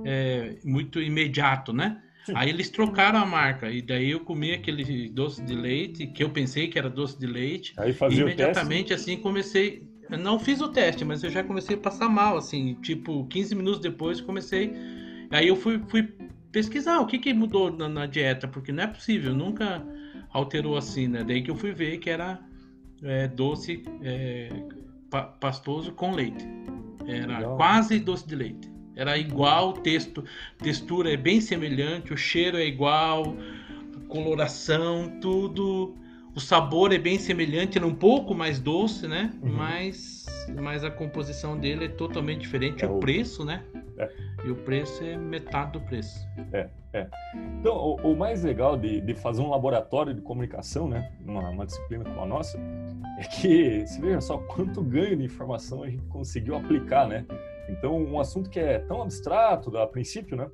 [SPEAKER 7] é, muito imediato, né? Aí eles trocaram a marca e daí eu comi aquele doce de leite que eu pensei que era doce de leite.
[SPEAKER 1] Aí fazia
[SPEAKER 7] e imediatamente
[SPEAKER 1] o
[SPEAKER 7] teste? assim comecei, eu não fiz o teste, mas eu já comecei a passar mal assim, tipo 15 minutos depois comecei. Aí eu fui, fui pesquisar o que que mudou na, na dieta, porque não é possível, nunca alterou assim, né? Daí que eu fui ver que era é, doce é, pa, pastoso com leite. Era Legal. quase doce de leite. Era igual, texto, textura é bem semelhante, o cheiro é igual, coloração, tudo. O sabor é bem semelhante, era um pouco mais doce, né? Uhum. Mas, mas a composição dele é totalmente diferente. É o preço, né? É. E o preço é metade do preço.
[SPEAKER 1] É, é. Então, o, o mais legal de, de, fazer um laboratório de comunicação, né? Uma, uma, disciplina como a nossa, é que, se veja só quanto ganho de informação a gente conseguiu aplicar, né? Então, um assunto que é tão abstrato a princípio, né?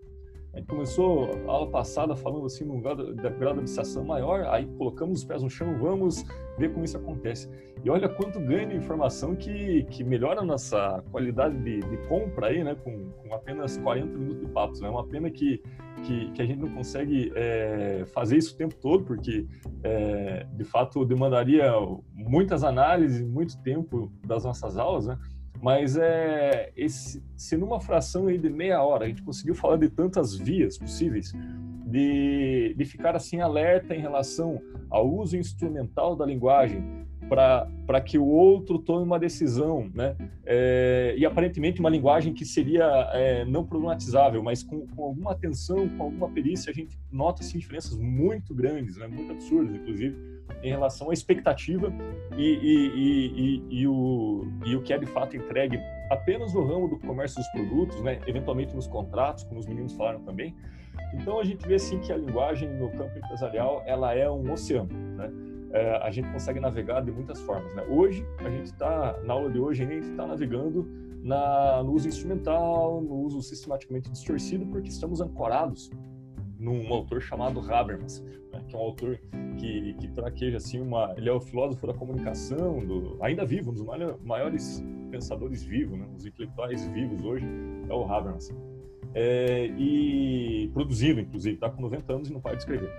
[SPEAKER 1] A gente começou a aula passada falando assim num grau, grau de abstração maior, aí colocamos os pés no chão, vamos ver como isso acontece. E olha quanto ganho de informação que, que melhora a nossa qualidade de, de compra aí, né? Com, com, apenas 40 minutos de papos. É né? uma pena que, que, que, a gente não consegue é, fazer isso o tempo todo, porque é, de fato demandaria muitas análises, muito tempo das nossas aulas, né? Mas é, esse, se numa fração aí de meia hora a gente conseguiu falar de tantas vias possíveis, de, de ficar assim alerta em relação ao uso instrumental da linguagem para que o outro tome uma decisão, né? É, e aparentemente uma linguagem que seria é, não problematizável, mas com, com, alguma atenção, com alguma perícia, a gente nota assim, diferenças muito grandes, né? muito absurdas, inclusive em relação à expectativa e, e, e, e, o, e o que é de fato entregue apenas no ramo do comércio dos produtos, né? eventualmente nos contratos, como os meninos falaram também. Então a gente vê assim que a linguagem no campo empresarial ela é um oceano, né? É, a gente consegue navegar de muitas formas, né? Hoje a gente está na aula de hoje a gente está navegando na, no uso instrumental, no uso sistematicamente distorcido, porque estamos ancorados num autor chamado Habermas, né, que é um autor que, que traqueja assim uma, ele é o filósofo da comunicação, do, ainda vivo, um dos maiores pensadores vivos, né, os intelectuais vivos hoje é o Habermas. É, e produzido, inclusive, está com 90 anos e não para escrever.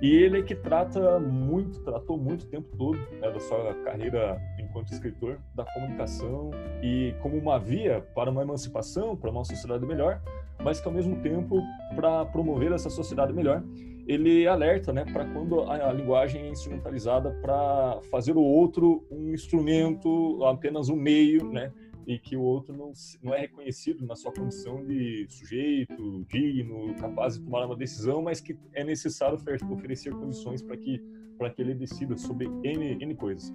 [SPEAKER 1] E ele é que trata muito, tratou muito tempo todo né, da sua carreira enquanto escritor da comunicação e como uma via para uma emancipação, para uma sociedade melhor, mas que ao mesmo tempo, para promover essa sociedade melhor, ele alerta né, para quando a, a, linguagem é instrumentalizada para fazer o outro um instrumento, apenas um meio, né, e que o outro não, não é reconhecido na sua condição de sujeito, digno, capaz de tomar uma decisão, mas que é necessário oferecer condições para que, que ele decida sobre N, N coisas.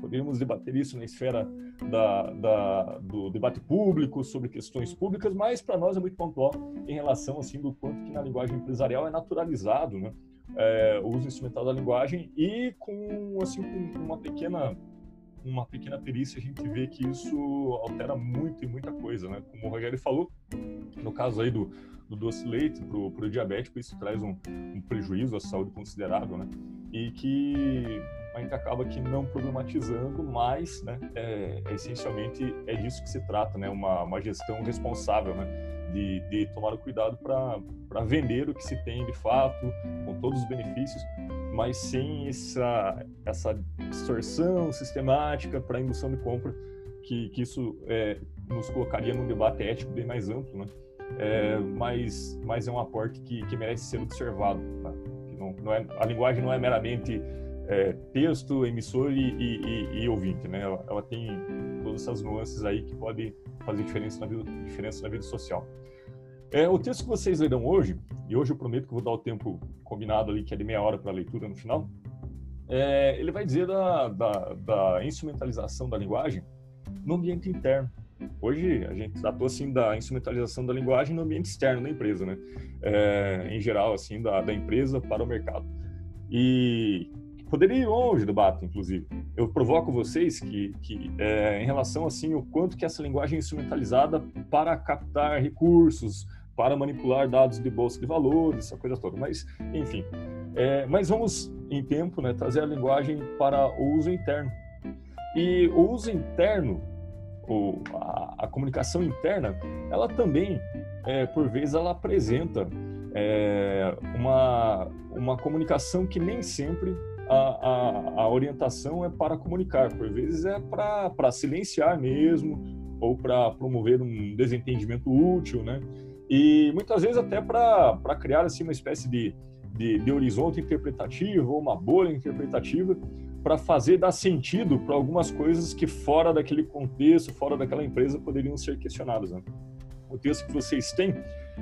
[SPEAKER 1] Poderíamos debater isso na esfera da, da, do debate público, sobre questões públicas, mas para nós é muito pontual em relação assim do quanto que na linguagem empresarial é naturalizado né? É, o uso instrumental da linguagem e com, assim, com uma pequena uma pequena perícia a gente vê que isso altera muito e muita coisa, né? Como o Rogério falou, no caso aí do, do doce leite para o diabético, isso traz um, um prejuízo à saúde considerável, né? E que a gente acaba que não problematizando, mas né, é, é, essencialmente é disso que se trata, né, uma, uma gestão responsável, né, de, de tomar o cuidado para vender o que se tem de fato, com todos os benefícios, mas sem essa, essa distorção sistemática para indução de compra, que, que isso é, nos colocaria num debate ético bem mais amplo, né? É, mas, mas é um aporte que, que merece ser observado. Tá? Que não, não é, a linguagem não é meramente é, texto, emissor e, e, e, e, ouvinte, né? Ela, ela, tem todas essas nuances aí que podem fazer diferença na vida, diferença na vida social. É, o texto que vocês lerão hoje, e hoje eu prometo que vou dar o tempo combinado ali, que é de meia hora para a leitura no final, é, ele vai dizer da, da, da, instrumentalização da linguagem no ambiente interno. Hoje a gente tratou assim da instrumentalização da linguagem no ambiente externo da empresa, né? É, em geral, assim, da, da empresa para o mercado. E poderia ir longe do debate, inclusive. Eu provoco vocês que, que é, em relação assim o quanto que essa linguagem é instrumentalizada para captar recursos, para manipular dados de bolsa de valores, essa coisa toda. Mas, enfim, é, mas vamos em tempo, né, trazer a linguagem para o uso interno. E o uso interno, ou a, a comunicação interna, ela também, é, por vezes, ela apresenta é, uma, uma comunicação que nem sempre a, a, a, orientação é para comunicar, por vezes é para silenciar mesmo, ou para promover um desentendimento útil, né? E muitas vezes até para criar assim, uma espécie de, de, de horizonte interpretativo ou uma bolha interpretativa para fazer dar sentido para algumas coisas que fora daquele contexto, fora daquela empresa poderiam ser questionadas. Né? O texto que vocês têm,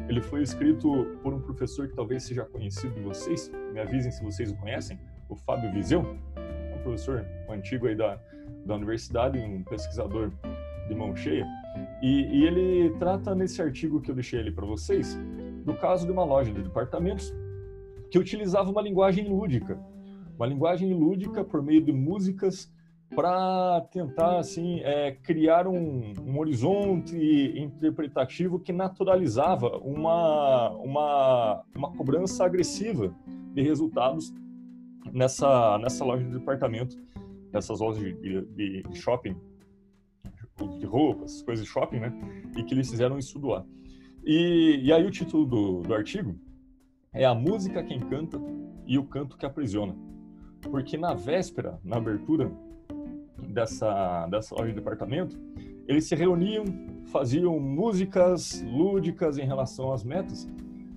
[SPEAKER 1] ele foi escrito por um professor que talvez seja conhecido de vocês, me avisem se vocês o conhecem, o Fábio Viseu, um professor antigo aí da, da universidade, um pesquisador de mão cheia, e, e ele trata nesse artigo que eu deixei ali para vocês, do caso de uma loja de departamentos que utilizava uma linguagem lúdica, uma linguagem lúdica por meio de músicas para tentar assim é, criar um, um, horizonte interpretativo que naturalizava uma, uma, uma cobrança agressiva de resultados nessa nessa loja de departamento, nessas lojas de, de, de shopping, de roupas, coisas de shopping, né? E que eles fizeram isso do E, e aí o título do, do artigo é a música quem canta e o canto que aprisiona porque na véspera, na abertura dessa, dessa loja de departamento, eles se reuniam, faziam músicas lúdicas em relação às metas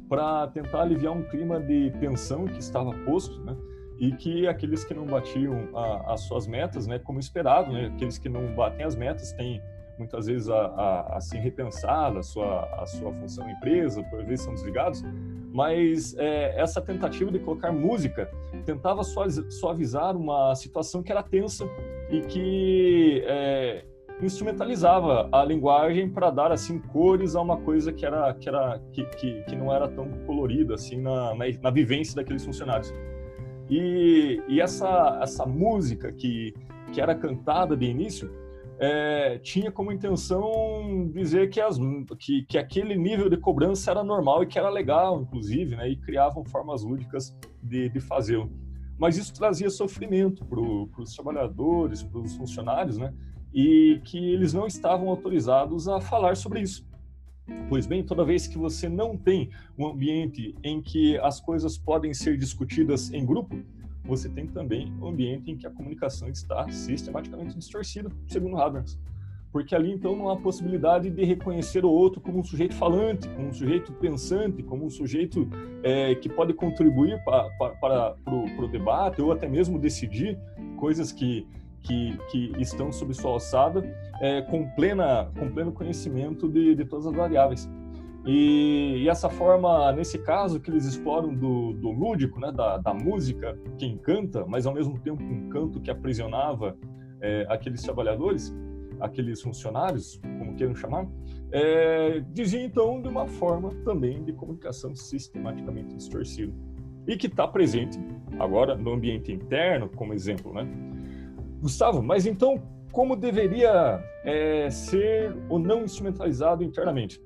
[SPEAKER 1] para tentar aliviar um clima de tensão que estava posto, né? E que aqueles que não batiam a, as suas metas, né, como esperado, né, aqueles que não batem as metas têm muitas vezes a, a, a ser repensada a sua, a sua função empresa, por vezes são desligados, mas é, essa tentativa de colocar música tentava suavizar uma situação que era tensa e que é, instrumentalizava a linguagem para dar assim cores a uma coisa que era que era que, que, que não era tão colorida assim na, na, na vivência daqueles funcionários e, e essa essa música que que era cantada de início é, tinha como intenção dizer que, as, que, que, aquele nível de cobrança era normal e que era legal, inclusive, né, e criavam formas lúdicas de, de fazê-lo. Mas isso trazia sofrimento para os trabalhadores, para os funcionários, né, e que eles não estavam autorizados a falar sobre isso. Pois bem, toda vez que você não tem um ambiente em que as coisas podem ser discutidas em grupo, você tem também um ambiente em que a comunicação está sistematicamente distorcida, segundo Habermas. Porque ali, então, não há possibilidade de reconhecer o outro como um sujeito falante, como um sujeito pensante, como um sujeito é, que pode contribuir para, para, para o debate ou até mesmo decidir coisas que, que, que estão sob sua alçada é, com, plena, com pleno conhecimento de, de todas as variáveis. E, e, essa forma, nesse caso, que eles exploram do, do lúdico, né, da, da, música que encanta, mas ao mesmo tempo um canto que aprisionava é, aqueles trabalhadores, aqueles funcionários, como queiram chamar, é, dizia então de uma forma também de comunicação sistematicamente distorcida. E que está presente agora no ambiente interno, como exemplo, né? Gustavo, mas então como deveria é, ser ou não instrumentalizado internamente?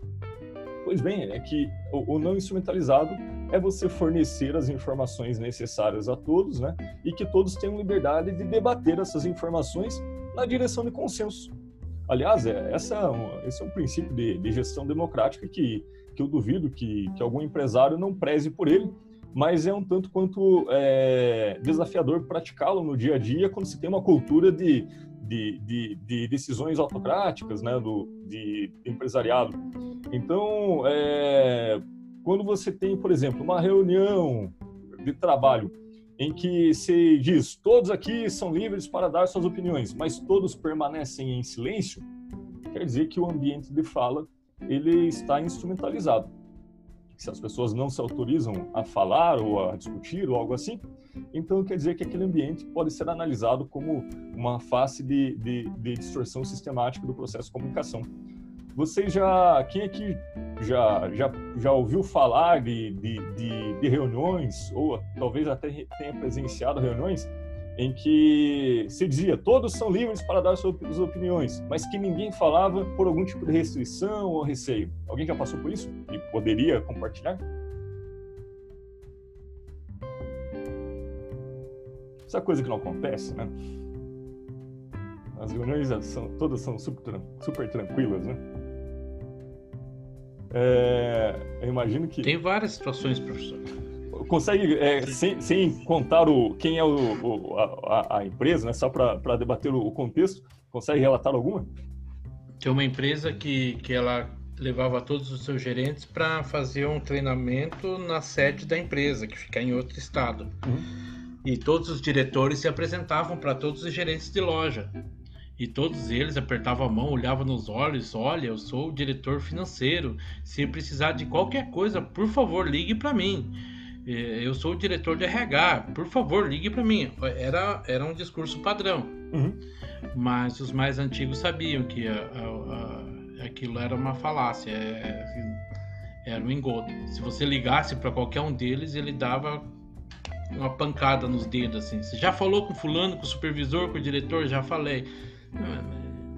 [SPEAKER 1] Pois bem, é que o, o não instrumentalizado é você fornecer as informações necessárias a todos, né? E que todos tenham liberdade de debater essas informações na direção de consenso. Aliás, é, essa é esse é um princípio de, de gestão democrática que, que eu duvido que, que algum empresário não preze por ele, mas é um tanto quanto é, desafiador praticá-lo no dia a dia quando se tem uma cultura de, de, de, de decisões autocráticas, né, do, de empresariado. Então, é, quando você tem, por exemplo, uma reunião de trabalho em que se diz todos aqui são livres para dar suas opiniões, mas todos permanecem em silêncio, quer dizer que o ambiente de fala ele está instrumentalizado se as pessoas não se autorizam a falar ou a discutir ou algo assim, então quer dizer que aquele ambiente pode ser analisado como uma face de, de, de distorção sistemática do processo de comunicação. Vocês já, quem aqui já, já, já ouviu falar de, de, de, de reuniões, ou talvez até tenha presenciado reuniões, em que se dizia todos são livres para dar suas opiniões, mas que ninguém falava por algum tipo de restrição ou receio. Alguém já passou por isso e poderia compartilhar? Essa coisa que não acontece, né? As reuniões são, todas são super, super tranquilas, né? É, eu imagino que.
[SPEAKER 7] Tem várias situações, professor.
[SPEAKER 1] Consegue, é, sem, sem contar o, quem é o, o a, a, empresa, né, só para debater o, contexto, consegue relatar alguma?
[SPEAKER 7] Tem uma empresa que, que ela levava todos os seus gerentes para fazer um treinamento na sede da empresa, que fica em outro estado. Uhum. E todos os diretores se apresentavam para todos os gerentes de loja. E todos eles apertavam a mão, olhavam nos olhos: Olha, eu sou o diretor financeiro. Se precisar de qualquer coisa, por favor, ligue para mim. É, eu sou o diretor de RH, por favor, ligue para mim. Era, era um discurso padrão. Uhum. Mas os mais antigos sabiam que a, a, a, aquilo era uma falácia, é, era um engodo. Se você ligasse para qualquer um deles, ele dava uma pancada nos dedos assim. Você já falou com fulano, com o supervisor, com o diretor? Já falei.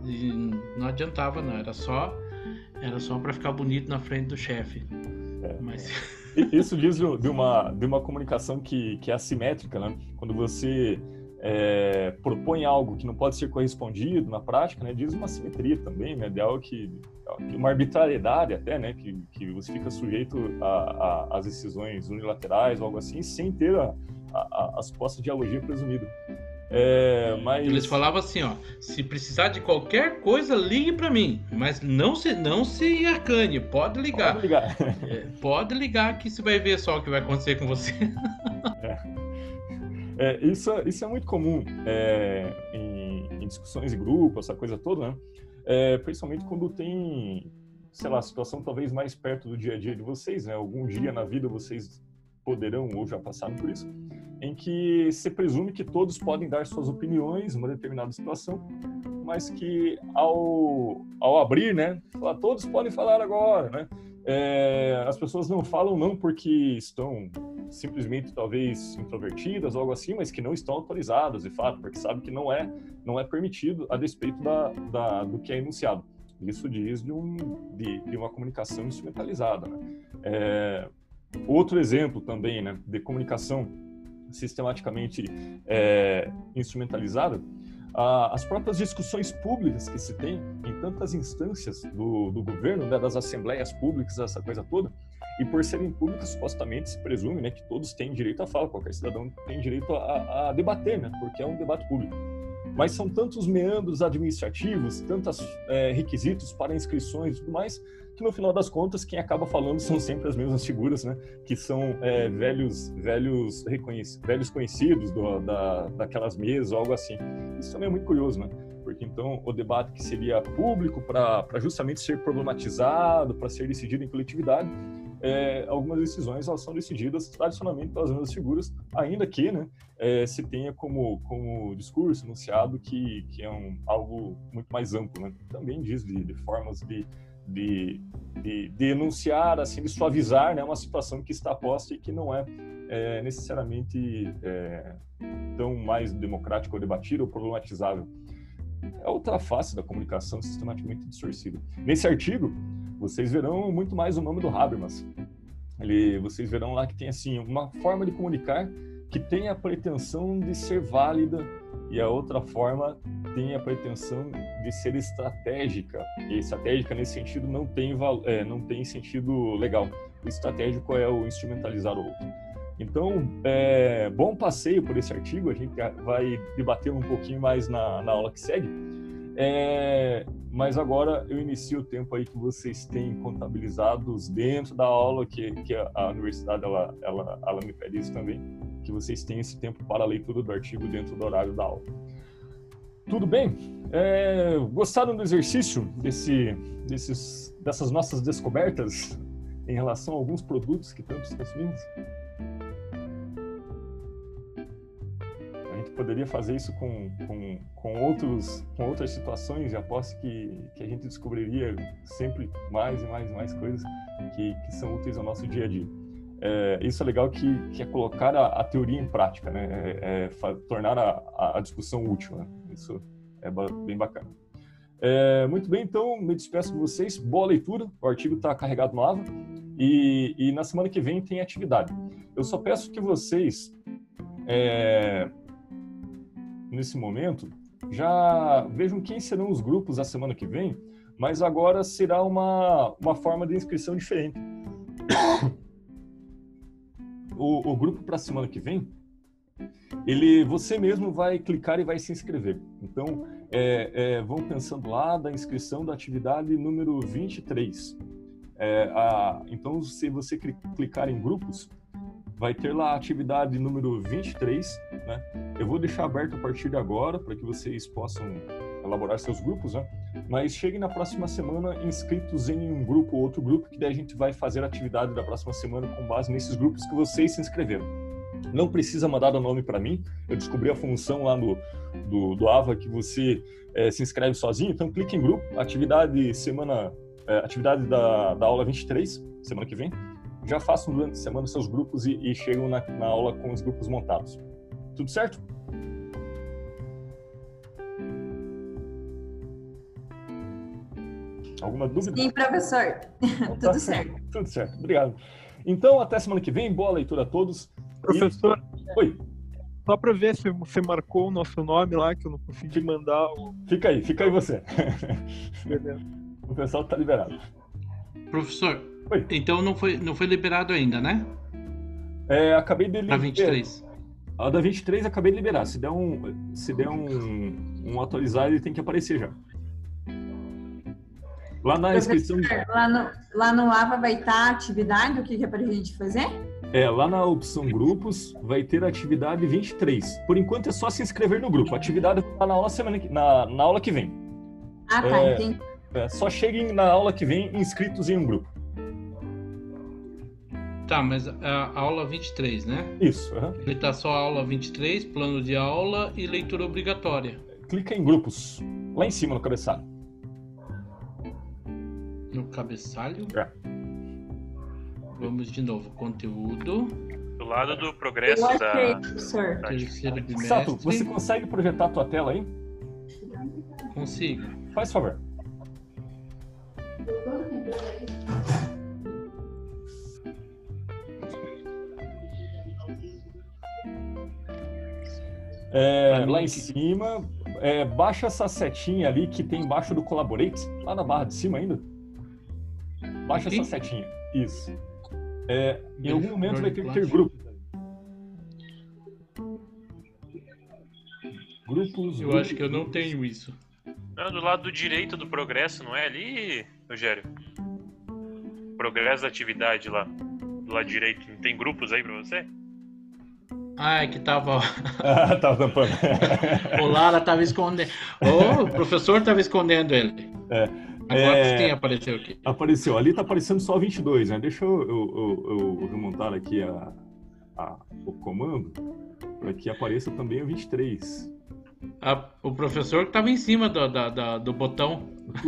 [SPEAKER 7] E não adiantava, não. Era só, era só para ficar bonito na frente do chefe.
[SPEAKER 1] É. Mas... <laughs> <laughs> Isso diz de uma, de uma comunicação que, que é assimétrica, né? Quando você é, propõe algo que não pode ser correspondido na prática, né? Diz uma assimetria também, né? De algo que, uma arbitrariedade até, né? Que, que você fica sujeito às decisões unilaterais ou algo assim, sem ter a, a, a suposta dialogia presumida. É, mas...
[SPEAKER 7] Eles falavam assim, ó, se precisar de qualquer coisa, ligue para mim, mas não se não se acane, pode ligar.
[SPEAKER 1] Pode ligar. <laughs>
[SPEAKER 7] É, pode ligar que você vai ver só o que vai acontecer com você. <laughs>
[SPEAKER 1] É. é isso, isso é muito comum é, em, em, discussões de grupo, essa coisa toda, né? É, principalmente quando tem, sei lá, situação talvez mais perto do dia a dia de vocês, né? Algum dia na vida vocês poderão ou já passaram por isso, em que se presume que todos podem dar suas opiniões numa determinada situação, mas que ao, ao abrir, né, todos podem falar agora, né? É, as pessoas não falam não porque estão simplesmente talvez introvertidas ou algo assim, mas que não estão autorizadas de fato, porque sabe que não é não é permitido a despeito da, da do que é enunciado. Isso diz de, um, de, de uma comunicação instrumentalizada. Né? É, Outro exemplo também né, de comunicação sistematicamente é, instrumentalizada, as próprias discussões públicas que se tem em tantas instâncias do, do governo, né, das assembleias públicas, essa coisa toda, e por serem públicas, supostamente se presume né, que todos têm direito a falar, qualquer cidadão tem direito a, a debater, né, porque é um debate público mas são tantos meandros administrativos, tantos é, requisitos para inscrições e tudo mais, que no final das contas quem acaba falando são sempre as mesmas figuras, né? Que são é, velhos, velhos, velhos conhecidos do, da, daquelas mesas algo assim. Isso também é muito curioso, né? Porque então o debate que seria público para justamente ser problematizado, para ser decidido em coletividade, é, algumas decisões elas são decididas tradicionalmente pelas mesmas figuras, ainda que né, é, se tenha como, como discurso enunciado que, que é um, algo muito mais amplo. Né? Também diz de, de formas de, de, de, de, enunciar, assim, de suavizar né, uma situação que está posta e que não é, é necessariamente é, tão mais democrática ou debatida ou problematizável. É outra face da comunicação sistematicamente distorcida. Nesse artigo, vocês verão muito mais o nome do Habermas. Ele, vocês verão lá que tem assim uma forma de comunicar que tem a pretensão de ser válida e a outra forma tem a pretensão de ser estratégica. E estratégica nesse sentido não tem é, não tem sentido legal. O estratégico é o instrumentalizar o outro. Então, é, bom passeio por esse artigo. A gente vai debater um pouquinho mais na, na aula que segue. É, mas agora eu inicio o tempo aí que vocês têm contabilizados dentro da aula, que, que a, universidade ela, ela, ela me pede isso também, que vocês têm esse tempo para a leitura do artigo dentro do horário da aula. Tudo bem? É, gostaram do exercício desse, desses, dessas nossas descobertas em relação a alguns produtos que tanto consumimos? Poderia fazer isso com, com, com, outros, com outras situações e aposto que, que a gente descobriria sempre mais e mais e mais coisas que, que são úteis ao nosso dia a dia. É, isso é legal que, que é colocar a, a teoria em prática, né? É, é tornar a, a, discussão útil. Né? Isso é bem bacana. É, muito bem, então me despeço de vocês. Boa leitura. O artigo está carregado no AVA e, e, na semana que vem tem atividade. Eu só peço que vocês é, nesse momento, já vejam quem serão os grupos a semana que vem, mas agora será uma, uma forma de inscrição diferente. <coughs> O, o grupo para a semana que vem, ele você mesmo vai clicar e vai se inscrever. Então, é, é, vão pensando lá da inscrição da atividade número 23. É, a, então, se você clicar em grupos, vai ter lá a atividade número 23. Né? Eu vou deixar aberto a partir de agora para que vocês possam elaborar seus grupos, né? mas cheguem na próxima semana inscritos em um grupo ou outro grupo, que daí a gente vai fazer a atividade da próxima semana com base nesses grupos que vocês se inscreveram. Não precisa mandar o nome para mim, eu descobri a função lá no, do, do Ava que você é, se inscreve sozinho, então clique em grupo, atividade semana, é, atividade da, da aula 23, semana que vem, já façam durante a semana seus grupos e, e chegam na, na aula com os grupos montados. Tudo certo? Alguma dúvida?
[SPEAKER 2] Sim, professor. Então, <laughs> Tudo tá certo.
[SPEAKER 1] Tudo certo. Obrigado. Então, até semana que vem. Boa leitura a todos.
[SPEAKER 8] Professor.
[SPEAKER 1] E... Oi.
[SPEAKER 8] Só para ver se você marcou o nosso nome lá, que eu não consegui mandar. O...
[SPEAKER 1] Fica aí, fica aí você. Beleza. <laughs> O pessoal está liberado.
[SPEAKER 7] Professor, Oi. então não foi, não foi liberado ainda, né?
[SPEAKER 1] É, acabei de liberar.
[SPEAKER 7] A 23.
[SPEAKER 1] A da 23 acabei de liberar. Se der um, se der um, um atualizar, ele tem que aparecer já. Lá na inscrição.
[SPEAKER 2] Lá no, lá no AVA vai estar a atividade, o que, é para a gente fazer?
[SPEAKER 1] É, lá na opção grupos vai ter a atividade 23. Por enquanto é só se inscrever no grupo. A atividade está na aula semana que, na, na aula que vem.
[SPEAKER 2] Ah, tá, é, entendi.
[SPEAKER 1] É, só cheguem na aula que vem inscritos em um grupo.
[SPEAKER 7] Tá, mas a aula 23, né?
[SPEAKER 1] Isso. Uhum.
[SPEAKER 7] Ele tá só a aula 23, plano de aula e leitura obrigatória.
[SPEAKER 1] Clica em grupos, lá em cima no cabeçalho.
[SPEAKER 7] No cabeçalho?
[SPEAKER 1] É.
[SPEAKER 7] Vamos de novo. Conteúdo.
[SPEAKER 6] Do lado do progresso
[SPEAKER 2] Eu
[SPEAKER 6] da.
[SPEAKER 2] professor.
[SPEAKER 7] Terceiro bimestre.
[SPEAKER 1] Sato, você consegue projetar a tua tela aí?
[SPEAKER 7] Consigo.
[SPEAKER 1] Faz favor. É, lá em cima, é, baixa essa setinha ali que tem embaixo do Collaborate, lá na barra de cima ainda. Baixa Aqui? essa setinha. Isso. É, em algum momento vai ter que ter grupos. Grupos.
[SPEAKER 7] Eu acho que eu não tenho isso.
[SPEAKER 6] Não, do lado direito do progresso, não é ali, Rogério? Progresso da atividade lá. Do lado direito. Não tem grupos aí pra você?
[SPEAKER 7] Ah, que tava.
[SPEAKER 1] ah, tava tampando. <laughs>
[SPEAKER 7] o Lara tava escondendo. Oh, o professor tava escondendo ele.
[SPEAKER 1] É.
[SPEAKER 7] Agora é... quem apareceu aqui?
[SPEAKER 1] Apareceu. Ali tá aparecendo só 22, né? Deixa eu, eu, eu, eu remontar aqui a, a, o comando para que apareça também o 23.
[SPEAKER 7] A, o professor que tava em cima do, da, da, do botão.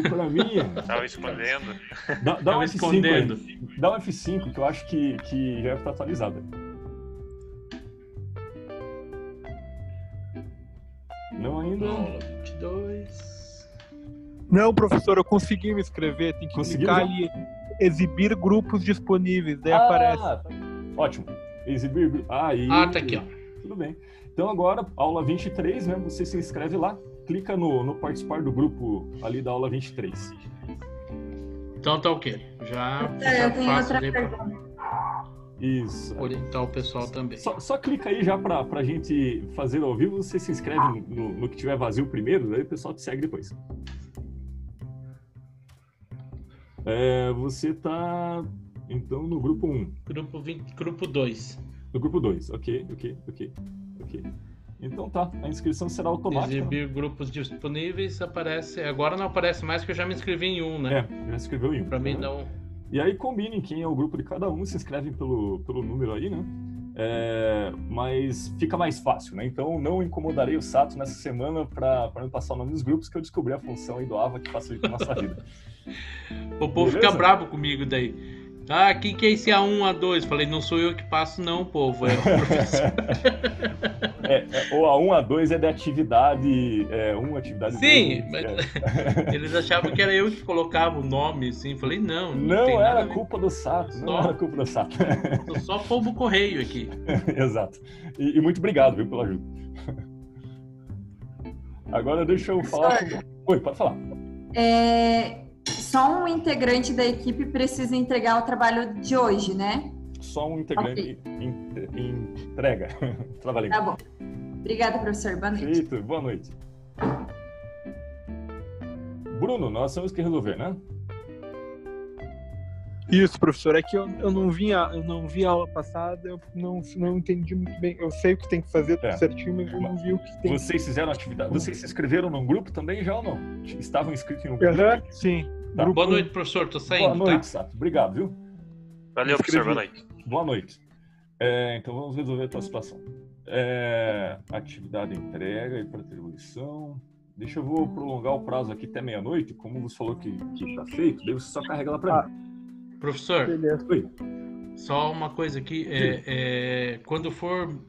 [SPEAKER 1] Para mim. <laughs>
[SPEAKER 6] tava escondendo.
[SPEAKER 1] Dá, dá um F5 escondendo. Aí. Dá um F5 que eu acho que, que já está atualizado. Não ainda.
[SPEAKER 7] 22.
[SPEAKER 8] Não, professor, eu consegui me inscrever. Tem que Conseguiu clicar ali, exibir grupos disponíveis, daí ah, aparece.
[SPEAKER 1] Ótimo. Exibir aí.
[SPEAKER 7] Ah, tá aqui, ó.
[SPEAKER 1] Tudo bem. Então agora, aula 23, né? Você se inscreve lá, clica no, no participar do grupo ali da aula 23.
[SPEAKER 7] Então tá ok. Já,
[SPEAKER 2] é, eu tenho outra pergunta.
[SPEAKER 1] Isso.
[SPEAKER 7] Orientar o pessoal também.
[SPEAKER 1] Só, só clica aí já para a gente fazer ao vivo. Você se inscreve no, no que tiver vazio primeiro, daí o pessoal te segue depois. É, você está, então, no grupo 1.
[SPEAKER 7] Grupo 20, grupo 2.
[SPEAKER 1] No grupo 2, ok, ok, ok, ok. Então tá, a inscrição será automática.
[SPEAKER 7] Exibir grupos disponíveis aparece. Agora não aparece mais que eu já me inscrevi em um, né?
[SPEAKER 1] É, já inscreveu em um.
[SPEAKER 7] Para mim não.
[SPEAKER 1] E aí combinem quem é o grupo de cada um, se inscrevem pelo, pelo número aí, né? É, mas fica mais fácil, né? Então não incomodarei o Sato nessa semana para me passar o nome dos grupos que eu descobri a função aí do AVA que facilita a nossa vida. <laughs>
[SPEAKER 7] o povo Beleza? fica bravo comigo daí. Ah, quem que é esse A1, A2? Falei, não sou eu que passo, não, povo. É o professor. <laughs>
[SPEAKER 1] é, é, o A1, A2 é de atividade. É, uma atividade.
[SPEAKER 7] Sim, mas é. <laughs> eles achavam que era eu que colocava o nome, assim. Falei, não.
[SPEAKER 1] Não, não era culpa do Sato. <laughs> Só, não era culpa do Sato.
[SPEAKER 7] Sou só povo correio aqui.
[SPEAKER 1] Exato. E, e, muito obrigado, viu, pela ajuda. Agora deixa eu falar. Com... Oi, pode falar.
[SPEAKER 2] É, só um integrante da equipe precisa entregar o trabalho de hoje, né?
[SPEAKER 1] Só um integrante okay. entrega. <laughs> Trabalhei.
[SPEAKER 2] Tá bom. Obrigada, professor. Boa noite. Feito.
[SPEAKER 1] Boa noite. Bruno, nós temos que resolver, né?
[SPEAKER 8] Isso, professor. É que eu, eu não vi a, eu não vi a aula passada, eu não, não entendi muito bem. Eu sei o que tem que fazer tudo é. certinho, mas eu não vi o que tem.
[SPEAKER 1] Vocês fizeram atividade. Vocês se inscreveram num grupo também já ou não? Estavam inscritos em um grupo? Uhum,
[SPEAKER 8] sim.
[SPEAKER 7] Tá. Grupo... Boa noite, professor. Tô saindo.
[SPEAKER 1] Boa noite, tá? Sato. Obrigado, viu?
[SPEAKER 6] Valeu, professor. Boa noite.
[SPEAKER 1] Boa noite. É, então vamos resolver a tua situação. É, atividade entrega e para atribuição. Deixa eu vou prolongar o prazo aqui até meia-noite, como você falou que, que tá feito, daí você só carrega lá para ah. mim.
[SPEAKER 7] Professor, só uma coisa aqui, é, é, quando for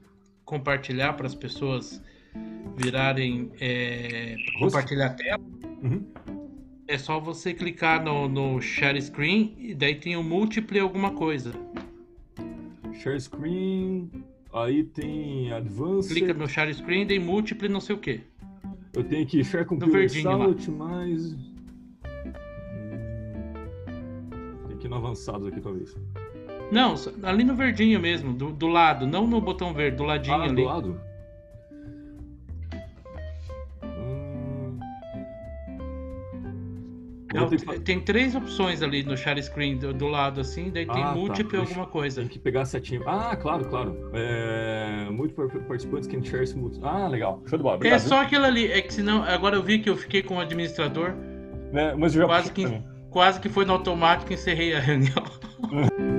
[SPEAKER 7] compartilhar para as pessoas virarem é, compartilhar a tela, uhum. É só você clicar no, no share screen e daí tem o múltiplo alguma coisa.
[SPEAKER 1] Share screen, aí tem advanced.
[SPEAKER 7] Clica no share screen, tem múltiplo não sei o que.
[SPEAKER 1] Eu tenho que share com o result mais aqui no avançados aqui, talvez.
[SPEAKER 7] Não, ali no verdinho mesmo, do, do lado, não no botão verde, do ladinho ah, ali.
[SPEAKER 1] do lado?
[SPEAKER 7] Não. Tem três opções ali no share screen do, do lado, assim, daí tem ah, múltiplo tá. alguma coisa.
[SPEAKER 1] Tem que pegar a setinha. Ah, claro, claro. É... Multiple participants can share Ah, legal. Show de bola.
[SPEAKER 7] Obrigado, é só aquilo ali. É que senão, agora eu vi que eu fiquei com o administrador.
[SPEAKER 1] Né? Mas eu já
[SPEAKER 7] quase que quase que foi no automático e encerrei a reunião. <laughs>